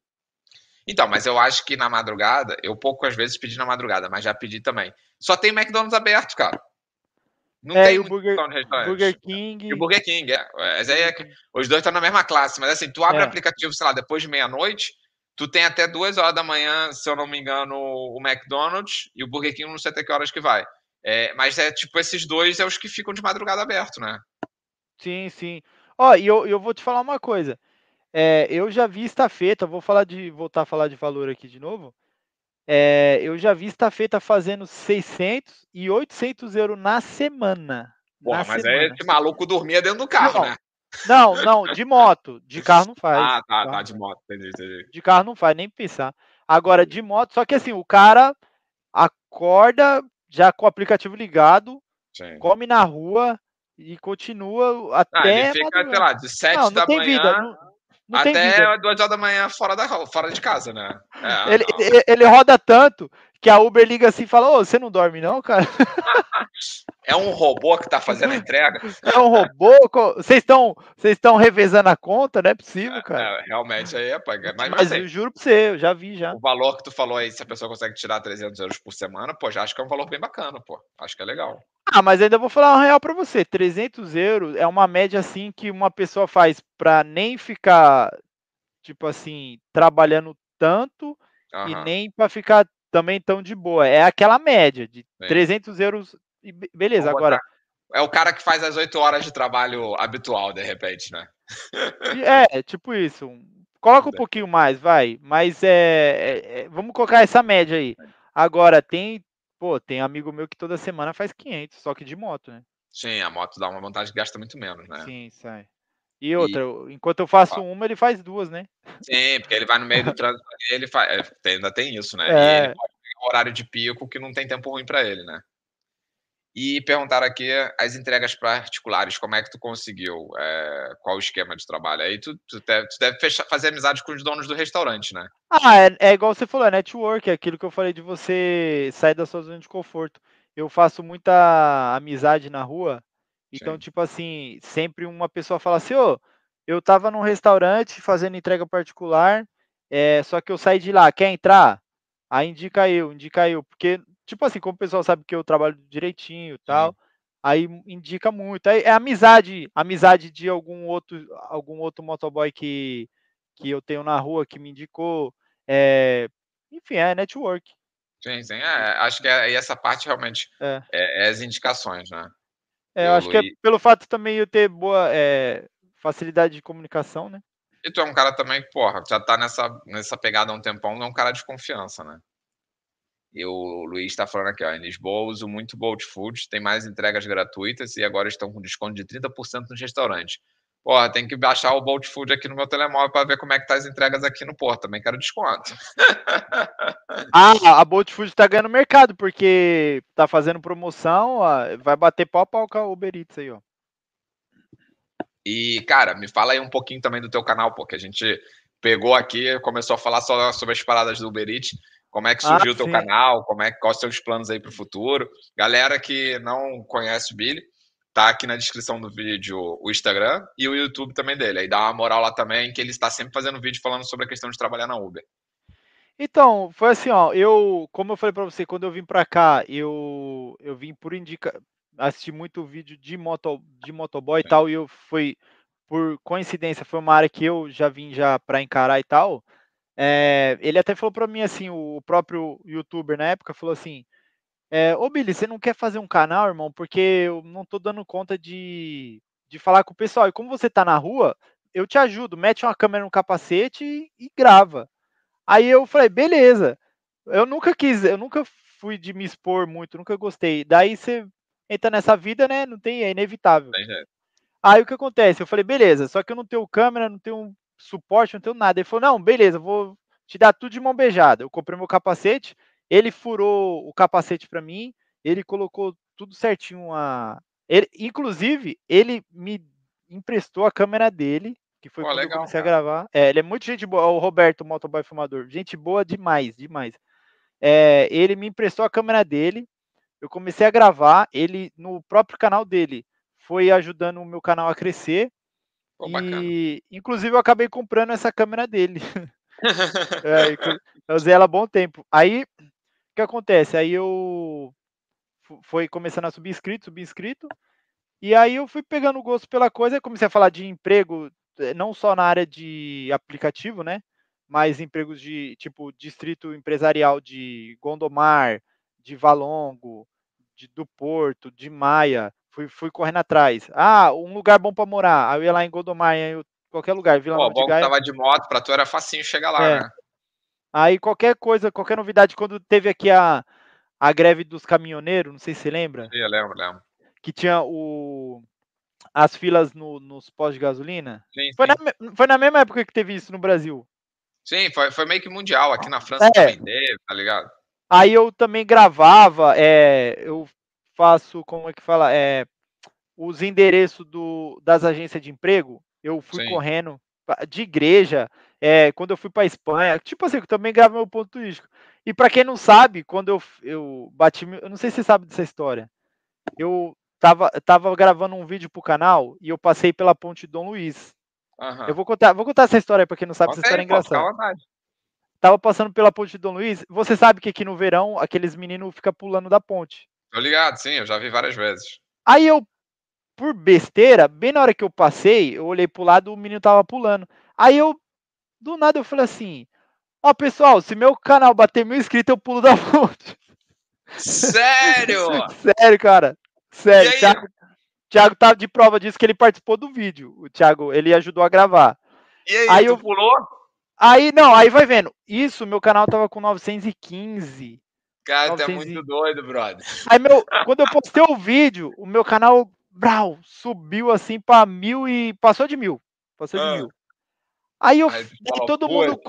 Então, mas eu acho que na madrugada, eu poucas vezes pedi na madrugada, mas já pedi também. Só tem McDonald's aberto, cara. Não é, tem o Burger, Burger King. E o Burger King, é. Mas aí é os dois estão na mesma classe, mas assim, tu abre o é. aplicativo, sei lá, depois de meia-noite, tu tem até duas horas da manhã, se eu não me engano, o McDonald's e o Burger King, não sei até que horas que vai. É, mas é tipo, esses dois é os que ficam de madrugada aberto, né? Sim, sim. Ó, e eu, eu vou te falar uma coisa. É, eu já vi estafeta, vou falar de voltar a falar de valor aqui de novo. É, eu já vi estafeta fazendo 600 e 800 euros na semana. Porra, na mas semana. aí esse maluco dormia dentro do carro, não, né? Não, não, de moto. De carro não faz. Ah, tá, tá, de moto, entendi, entendi. De carro não faz, nem pensar. Agora, de moto, só que assim, o cara acorda já com o aplicativo ligado, Sim. come na rua e continua até. Ah, ele fica, sei lá, de 7 não, da manhã. Vida, não, não Até duas horas da manhã fora, da, fora de casa, né? É, ele, ele, ele, roda tanto que a Uber liga assim e fala: Ô, você não dorme, não, cara? É um robô que tá fazendo a entrega. É um robô? Vocês estão vocês estão revezando a conta? Não é possível, cara. É, é, realmente aí é pagar. Mas, mas assim, eu juro pra você, eu já vi já. O valor que tu falou aí, se a pessoa consegue tirar 300 euros por semana, pô, já acho que é um valor bem bacana, pô. Acho que é legal. Ah, mas ainda vou falar um real para você. 300 euros é uma média assim que uma pessoa faz para nem ficar, tipo assim, trabalhando tanto uhum. e nem para ficar também tão de boa. É aquela média de Sim. 300 euros e beleza. Agora é o cara que faz as 8 horas de trabalho habitual, de repente, né? É, tipo isso. Coloca um pouquinho mais, vai. Mas é, é, é, vamos colocar essa média aí. Agora tem Pô, tem amigo meu que toda semana faz 500, só que de moto, né? Sim, a moto dá uma vantagem que gasta muito menos, né? Sim, sai. E outra, e... enquanto eu faço uma, ele faz duas, né? Sim, porque ele vai no meio do trânsito e ele faz. É, ainda tem isso, né? É. E ele pode pegar um horário de pico que não tem tempo ruim para ele, né? E perguntaram aqui as entregas particulares, como é que tu conseguiu? É, qual o esquema de trabalho? Aí tu, tu deve, tu deve fechar, fazer amizade com os donos do restaurante, né? Ah, é, é, igual você falou, é network, é aquilo que eu falei de você sair da sua zona de conforto. Eu faço muita amizade na rua, então, Sim. tipo assim, sempre uma pessoa fala assim, ô, oh, eu tava num restaurante fazendo entrega particular, é, só que eu saí de lá, quer entrar? Aí indica eu, indica eu, porque tipo assim, como o pessoal sabe que eu trabalho direitinho e tal, aí indica muito. Aí é amizade, amizade de algum outro, algum outro motoboy que, que eu tenho na rua que me indicou. É, enfim, é network. Sim, sim. É, acho que é, essa parte realmente é. é, é as indicações, né? É, eu acho que é pelo fato também eu ter boa é, facilidade de comunicação, né? E tu é um cara também que, porra, já tá nessa, nessa pegada há um tempão, é um cara de confiança, né? E o Luiz está falando aqui, ó, em Lisboa uso muito Bolt Food, tem mais entregas gratuitas e agora estão com desconto de 30% nos restaurantes. Porra, tem que baixar o Bolt Food aqui no meu telemóvel para ver como é que tá as entregas aqui no Porto. Também quero desconto. ah, a Bolt Food tá ganhando mercado, porque tá fazendo promoção, ó, vai bater pau a pau com a Uber Eats aí, ó. E, cara, me fala aí um pouquinho também do teu canal, porque a gente pegou aqui, começou a falar só sobre as paradas do Uber Eats. Como é que surgiu ah, o teu canal? Como é, quais são os planos aí para o futuro? Galera que não conhece o Billy, tá aqui na descrição do vídeo o Instagram e o YouTube também dele. Aí dá uma moral lá também, que ele está sempre fazendo vídeo falando sobre a questão de trabalhar na Uber. Então, foi assim, ó, eu, como eu falei para você, quando eu vim para cá, eu eu vim por indica assisti muito vídeo de moto de motoboy e tal, e eu fui por coincidência, foi uma área que eu já vim já para encarar e tal. É, ele até falou para mim assim, o próprio youtuber na época falou assim: é, Ô Billy, você não quer fazer um canal, irmão? Porque eu não tô dando conta de, de falar com o pessoal. E como você tá na rua, eu te ajudo. Mete uma câmera no capacete e, e grava. Aí eu falei, beleza. Eu nunca quis, eu nunca fui de me expor muito, nunca gostei. Daí você entra nessa vida, né? Não tem, é inevitável. Aí o que acontece? Eu falei, beleza, só que eu não tenho câmera, não tenho suporte, não tenho nada. Ele falou, não, beleza, vou te dar tudo de mão beijada. Eu comprei meu capacete, ele furou o capacete para mim, ele colocou tudo certinho. A... Ele, inclusive, ele me emprestou a câmera dele, que foi Pô, quando legal, eu comecei cara. a gravar. É, ele é muito gente boa, o Roberto, o motoboy fumador. Gente boa demais, demais. É, ele me emprestou a câmera dele, eu comecei a gravar, ele no próprio canal dele foi ajudando o meu canal a crescer. Pô, e, inclusive, eu acabei comprando essa câmera dele. é, eu usei ela há bom tempo. Aí, que acontece? Aí eu foi começando a subir inscrito, subir inscrito. E aí eu fui pegando gosto pela coisa, comecei a falar de emprego, eh, não só na área de aplicativo, né? Mas empregos de tipo distrito empresarial de Gondomar, de Valongo, de, do Porto, de Maia, fui, fui correndo atrás. Ah, um lugar bom para morar. Aí eu ia lá em Gondomar, em qualquer lugar, Vila Pô, bom que tava de moto, para tu era facinho chegar lá, é. né? Aí qualquer coisa, qualquer novidade, quando teve aqui a, a greve dos caminhoneiros, não sei se você lembra. Eu lembro, lembro. Que tinha o, as filas no, nos postos de gasolina. Sim, foi, sim. Na, foi na mesma época que teve isso no Brasil. Sim, foi, foi meio que mundial. Aqui na França é. também teve, tá ligado? Aí eu também gravava, é, eu faço, como é que fala, é, os endereços do, das agências de emprego, eu fui Sim. correndo de igreja, é, quando eu fui para Espanha, tipo assim, eu também gravo meu ponto turístico. E para quem não sabe, quando eu, eu bati, eu não sei se você sabe dessa história, eu tava, tava gravando um vídeo pro canal e eu passei pela ponte Dom Luiz. Uhum. Eu vou contar, vou contar essa história para quem não sabe, essa história é engraçada tava passando pela ponte de Dom Luiz. Você sabe que aqui no verão aqueles meninos ficam pulando da ponte. Tô ligado, sim, eu já vi várias vezes. Aí eu, por besteira, bem na hora que eu passei, eu olhei pro lado, o menino tava pulando. Aí eu, do nada, eu falei assim: Ó, pessoal, se meu canal bater mil inscritos, eu pulo da ponte. Sério? Sério, cara. Sério. O Thiago, Thiago tá de prova disso que ele participou do vídeo. O Thiago, ele ajudou a gravar. E aí, aí eu pulou? Aí, não, aí vai vendo. Isso, meu canal tava com 915. Cara, 900... tu é muito doido, brother. Aí, meu, quando eu postei o vídeo, o meu canal, brau, subiu assim pra mil e. Passou de mil. Passou de ah. mil. Aí eu. Aí, todo mundo.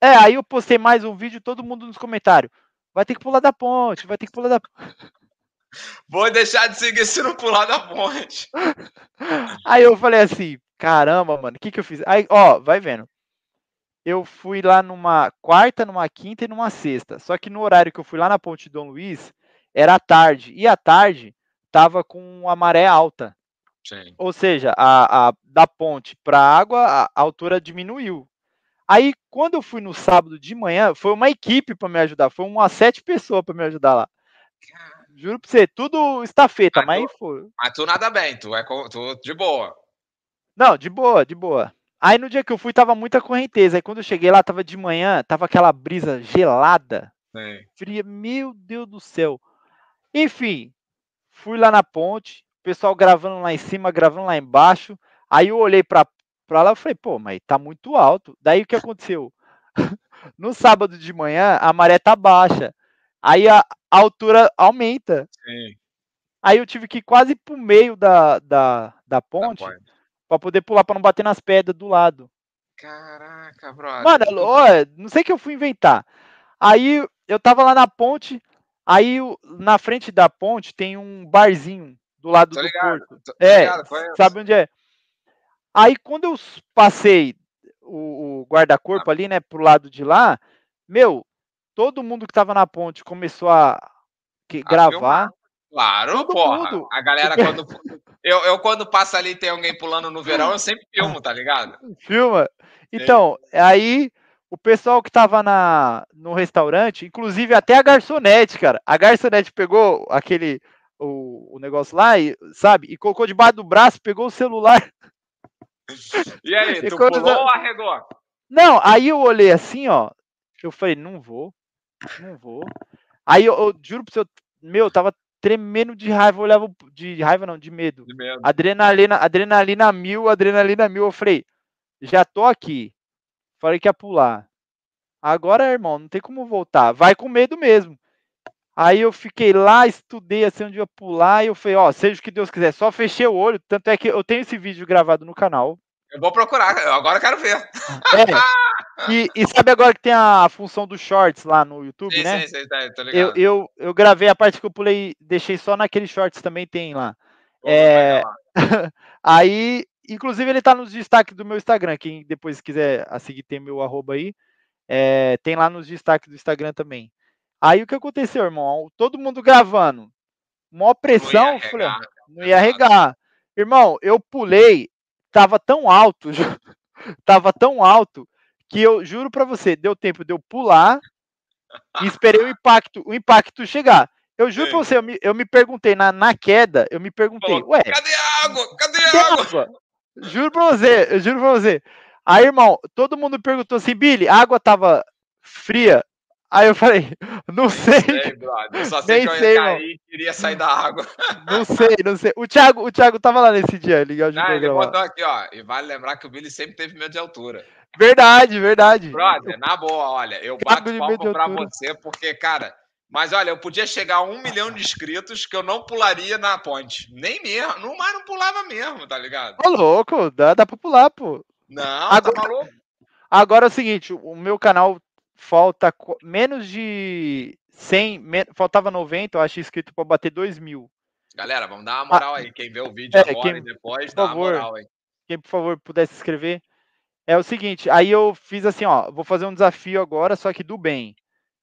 É, aí eu postei mais um vídeo, todo mundo nos comentários. Vai ter que pular da ponte, vai ter que pular da Vou deixar de seguir se não pular da ponte. Aí eu falei assim, caramba, mano, o que que eu fiz? Aí, ó, vai vendo eu fui lá numa quarta, numa quinta e numa sexta. Só que no horário que eu fui lá na Ponte Dom Luiz, era tarde. E à tarde tava com a maré alta. Sim. Ou seja, a, a da ponte para a água, a altura diminuiu. Aí, quando eu fui no sábado de manhã, foi uma equipe para me ajudar, foi umas sete pessoas para me ajudar lá. Juro pra você, tudo estafeta, mas, mas tu, foi. Mas tu nada bem, tu é tu, de boa. Não, de boa, de boa. Aí no dia que eu fui, tava muita correnteza. Aí quando eu cheguei lá, tava de manhã, tava aquela brisa gelada. Sim. Fria, meu Deus do céu. Enfim, fui lá na ponte, pessoal gravando lá em cima, gravando lá embaixo. Aí eu olhei pra, pra lá e falei, pô, mas tá muito alto. Daí o que aconteceu? no sábado de manhã, a maré tá baixa. Aí a, a altura aumenta. Sim. Aí eu tive que ir quase pro meio da, da, da ponte para poder pular para não bater nas pedras do lado. Caraca, brother. Mano, ó, não sei que eu fui inventar. Aí eu tava lá na ponte, aí na frente da ponte tem um barzinho do lado tô do ligado, porto. Tô, é, ligado, sabe onde é? Aí quando eu passei o, o guarda-corpo ah. ali, né, pro lado de lá, meu, todo mundo que tava na ponte começou a, que, a gravar. Filmar. Claro, todo porra. Mundo. A galera quando eu, eu quando passo ali tem alguém pulando no verão, eu sempre filmo, tá ligado? Filma. Então, aí o pessoal que tava na, no restaurante, inclusive até a garçonete, cara. A garçonete pegou aquele o, o negócio lá, e, sabe? E colocou debaixo do braço, pegou o celular. E aí, tu pulou ou arregou? Não, aí eu olhei assim, ó. Eu falei, não vou, não vou. Aí eu, eu juro pro seu, meu, tava tremendo de raiva, eu olhava de raiva não, de medo. De medo. Adrenalina, adrenalina mil, adrenalina mil. Eu falei, já tô aqui. Falei que ia pular. Agora, irmão, não tem como voltar. Vai com medo mesmo. Aí eu fiquei lá, estudei assim onde ia pular e eu falei, ó, seja o que Deus quiser. Só fechei o olho, tanto é que eu tenho esse vídeo gravado no canal. Eu vou procurar, agora eu quero ver. É. E, e, sabe agora que tem a função dos shorts lá no YouTube, sim, né? Sim, sim, tá, ligado. Eu, eu, eu gravei a parte que eu pulei, deixei só naqueles shorts também tem lá. É... aí, inclusive ele tá nos destaques do meu Instagram, quem depois quiser a seguir tem meu arroba aí, é, tem lá nos destaques do Instagram também. Aí o que aconteceu, irmão? Todo mundo gravando, maior pressão, não ia, falei, não ia regar. Irmão, eu pulei, tava tão alto, tava tão alto que eu juro para você, deu tempo de eu pular e esperei o impacto, o impacto chegar. Eu juro para você, eu me, eu me perguntei na, na queda, eu me perguntei, ué, cadê a água? Cadê, a água? água? Juro para você, eu juro para você. Aí, irmão, todo mundo perguntou assim, Billy, a água tava fria? Aí eu falei, não sei. Não sei, brother. Só sei Nem que eu ia cair e queria sair da água. Não sei, não sei. O Thiago, o Thiago tava lá nesse dia, ele ajudou não, ele botou aqui, ó. E vale lembrar que o Billy sempre teve medo de altura. Verdade, verdade. Brother, na boa, olha, eu bato palma pra você, porque, cara, mas olha, eu podia chegar a um milhão de inscritos que eu não pularia na ponte. Nem mesmo, não, mas não pulava mesmo, tá ligado? Ô, louco, dá, dá pra pular, pô. Não, tá agora, tá maluco? Agora é o seguinte, o meu canal falta menos de 100, faltava 90, eu acho, inscrito para bater 2 mil. Galera, vamos dar uma moral ah, aí. Quem vê o vídeo é, agora quem, e depois, dá favor, uma moral aí. Quem, por favor, pudesse se inscrever. É o seguinte, aí eu fiz assim, ó, vou fazer um desafio agora, só que do bem.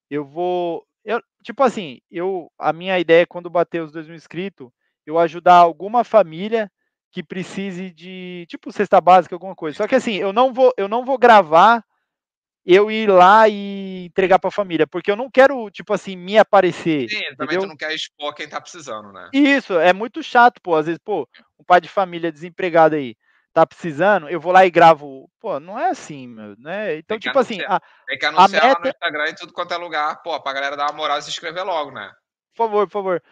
Eu vou, eu, tipo assim, eu, a minha ideia é quando bater os 2 mil inscritos, eu ajudar alguma família que precise de, tipo, cesta básica, alguma coisa. Só que assim, eu não vou, eu não vou gravar eu ir lá e entregar para a família, porque eu não quero, tipo assim, me aparecer. Sim, entendeu? também tu não quer expor quem tá precisando, né? Isso, é muito chato, pô. Às vezes, pô, um pai de família desempregado aí tá precisando, eu vou lá e gravo. Pô, não é assim, meu, né? Então, tipo assim, anunciar. assim. A, Tem que anunciar meta... lá no Instagram e tudo quanto é lugar, pô, pra galera dar uma moral e se inscrever logo, né? Por favor, por favor.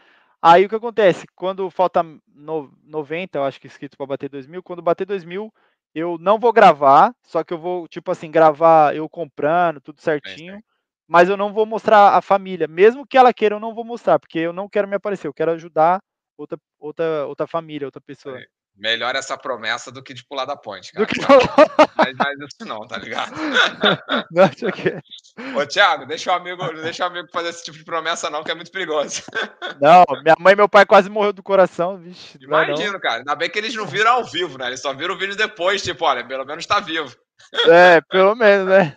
Aí o que acontece? Quando falta no, 90, eu acho que inscritos para bater 2 mil, quando bater 2 mil, eu não vou gravar, só que eu vou, tipo assim, gravar eu comprando, tudo certinho. É mas eu não vou mostrar a família. Mesmo que ela queira, eu não vou mostrar, porque eu não quero me aparecer, eu quero ajudar outra, outra, outra família, outra pessoa. É. Melhor essa promessa do que de pular da ponte, cara. Do que... mas, mas isso não, tá ligado? Não, que... Ô, Thiago, deixa o amigo, deixa o amigo fazer esse tipo de promessa, não, que é muito perigoso. Não, minha mãe e meu pai quase morreu do coração, vixe. Imagino, cara. Ainda bem que eles não viram ao vivo, né? Eles só viram o vídeo depois, tipo, olha, pelo menos tá vivo. É, pelo menos, né?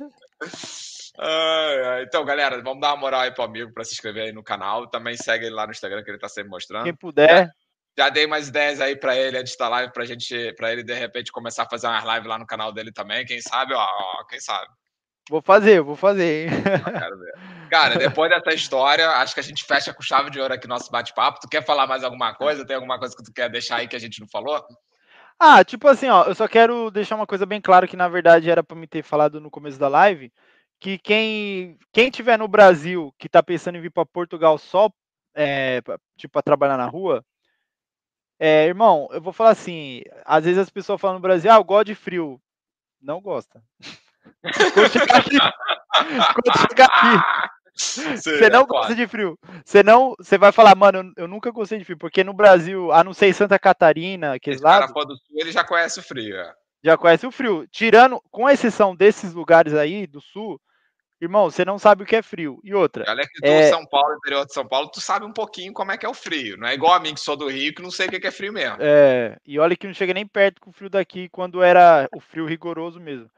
então, galera, vamos dar uma moral aí pro amigo para se inscrever aí no canal. Também segue ele lá no Instagram que ele tá sempre mostrando. Quem puder. Já dei mais ideias aí para ele antes da live, pra gente, para ele de repente começar a fazer umas lives lá no canal dele também. Quem sabe, ó, ó quem sabe. Vou fazer, vou fazer, hein? Cara, depois dessa história, acho que a gente fecha com chave de ouro aqui nosso bate-papo. Tu quer falar mais alguma coisa? Tem alguma coisa que tu quer deixar aí que a gente não falou? Ah, tipo assim, ó, eu só quero deixar uma coisa bem clara que na verdade era para me ter falado no começo da live, que quem quem tiver no Brasil que tá pensando em vir para Portugal só é, tipo para trabalhar na rua, é, irmão, eu vou falar assim, às vezes as pessoas falam no Brasil, ah, eu gosto de frio. Não gosta. quando chegar aqui, quando chegar aqui, você não é gosta de frio. Você não, você vai falar, mano, eu, nunca gostei de frio, porque no Brasil, a não ser Santa Catarina, lados, cara do sul, ele já conhece o frio, é. Já conhece o frio. Tirando, com exceção desses lugares aí do sul, Irmão, você não sabe o que é frio. E outra. Olha que tu, é... São Paulo, interior de São Paulo, tu sabe um pouquinho como é que é o frio. Não é igual a mim que sou do Rio, que não sei o que é frio mesmo. É, e olha que não chega nem perto com o frio daqui, quando era o frio rigoroso mesmo.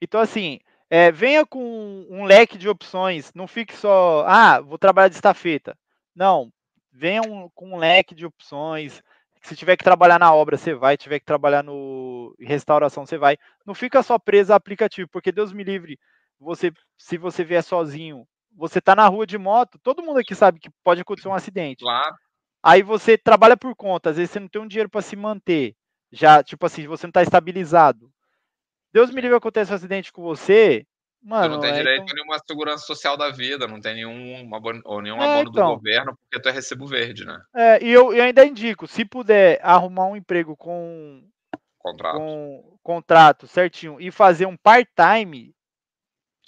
Então, assim, é, venha com um leque de opções. Não fique só, ah, vou trabalhar de estafeta. Não, venha um, com um leque de opções. Se tiver que trabalhar na obra, você vai. Se tiver que trabalhar no restauração, você vai. Não fica só preso a aplicativo, porque Deus me livre você, se você vier sozinho, você tá na rua de moto, todo mundo aqui sabe que pode acontecer um acidente. Claro. Aí você trabalha por conta, às vezes você não tem um dinheiro para se manter. Já, tipo assim, você não tá estabilizado. Deus me livre acontece um acidente com você, Mano, tu não tem é, direito então... a nenhuma segurança social da vida, não tem nenhum abono, ou nenhum é, abono então, do governo, porque tu é recibo verde, né? É, e eu, eu ainda indico, se puder arrumar um emprego com contrato, com contrato certinho e fazer um part-time,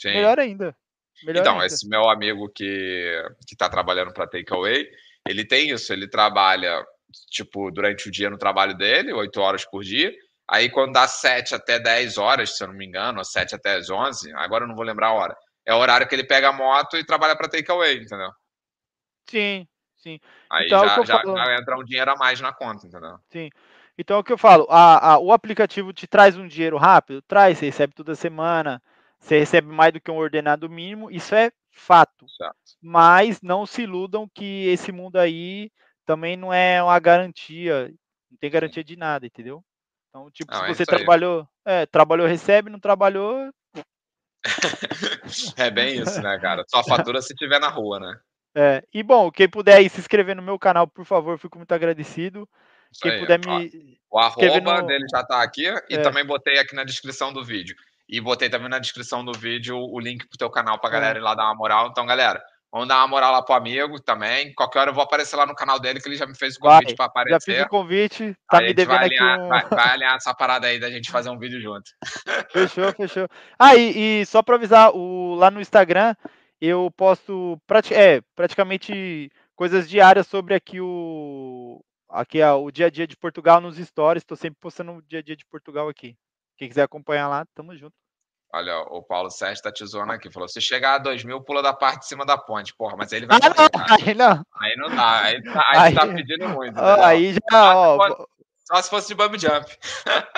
Sim. Melhor ainda. Melhor então, ainda. esse meu amigo que, que tá trabalhando para Takeaway, ele tem isso, ele trabalha, tipo, durante o dia no trabalho dele, 8 horas por dia, aí quando dá 7 até 10 horas, se eu não me engano, ou 7 até 11, agora eu não vou lembrar a hora, é o horário que ele pega a moto e trabalha para Takeaway, entendeu? Sim, sim. Aí então, já, já, já entra um dinheiro a mais na conta, entendeu? Sim. Então é o que eu falo, a, a, o aplicativo te traz um dinheiro rápido? Traz, você recebe toda semana, você recebe mais do que um ordenado mínimo, isso é fato. Certo. Mas não se iludam que esse mundo aí também não é uma garantia, não tem garantia de nada, entendeu? Então, tipo, não, se é você trabalhou, é, trabalhou, recebe, não trabalhou. é bem isso, né, cara? Só fatura se tiver na rua, né? É, e bom, quem puder aí se inscrever no meu canal, por favor, fico muito agradecido. Isso quem aí, puder me. O arroba no... dele já tá aqui e é. também botei aqui na descrição do vídeo. E botei também na descrição do vídeo o link pro teu canal pra galera é. ir lá dar uma moral. Então, galera, vamos dar uma moral lá pro amigo também. Qualquer hora eu vou aparecer lá no canal dele, que ele já me fez o convite para aparecer. Já fiz o convite, tá aí me devendo vai alinhar, aqui um... vai, vai, alinhar essa parada aí da gente fazer um vídeo junto. Fechou, fechou. Ah, e, e só para avisar, o, lá no Instagram eu posto prati é, praticamente coisas diárias sobre aqui o aqui ó, o dia a dia de Portugal nos stories. Estou sempre postando o dia a dia de Portugal aqui. Quem quiser acompanhar lá, tamo junto. Olha, o Paulo Sérgio tá te zoando aqui. Falou: se chegar a 2 mil, pula da parte de cima da ponte. Porra, mas aí ele vai. Ah, não, aí não. Aí não dá. Aí, tá, aí, aí tá pedindo muito. Aí já. Ó, fosse, só se fosse de bump jump.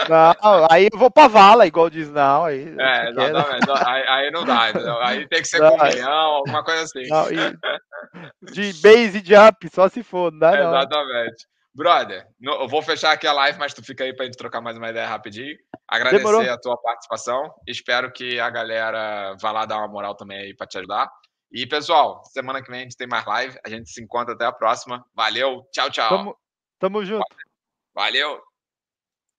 Não, aí eu vou pra vala, igual diz, não. Aí, é, exatamente. Aí, aí, não dá. Entendeu? Aí tem que ser não, com milhão, alguma coisa assim. Não, e, de base jump, só se for, não dá, não. Exatamente. Brother, eu vou fechar aqui a live, mas tu fica aí pra gente trocar mais uma ideia rapidinho. Agradecer Demorou. a tua participação. Espero que a galera vá lá dar uma moral também aí pra te ajudar. E, pessoal, semana que vem a gente tem mais live. A gente se encontra até a próxima. Valeu, tchau, tchau. Tamo, tamo junto. Valeu.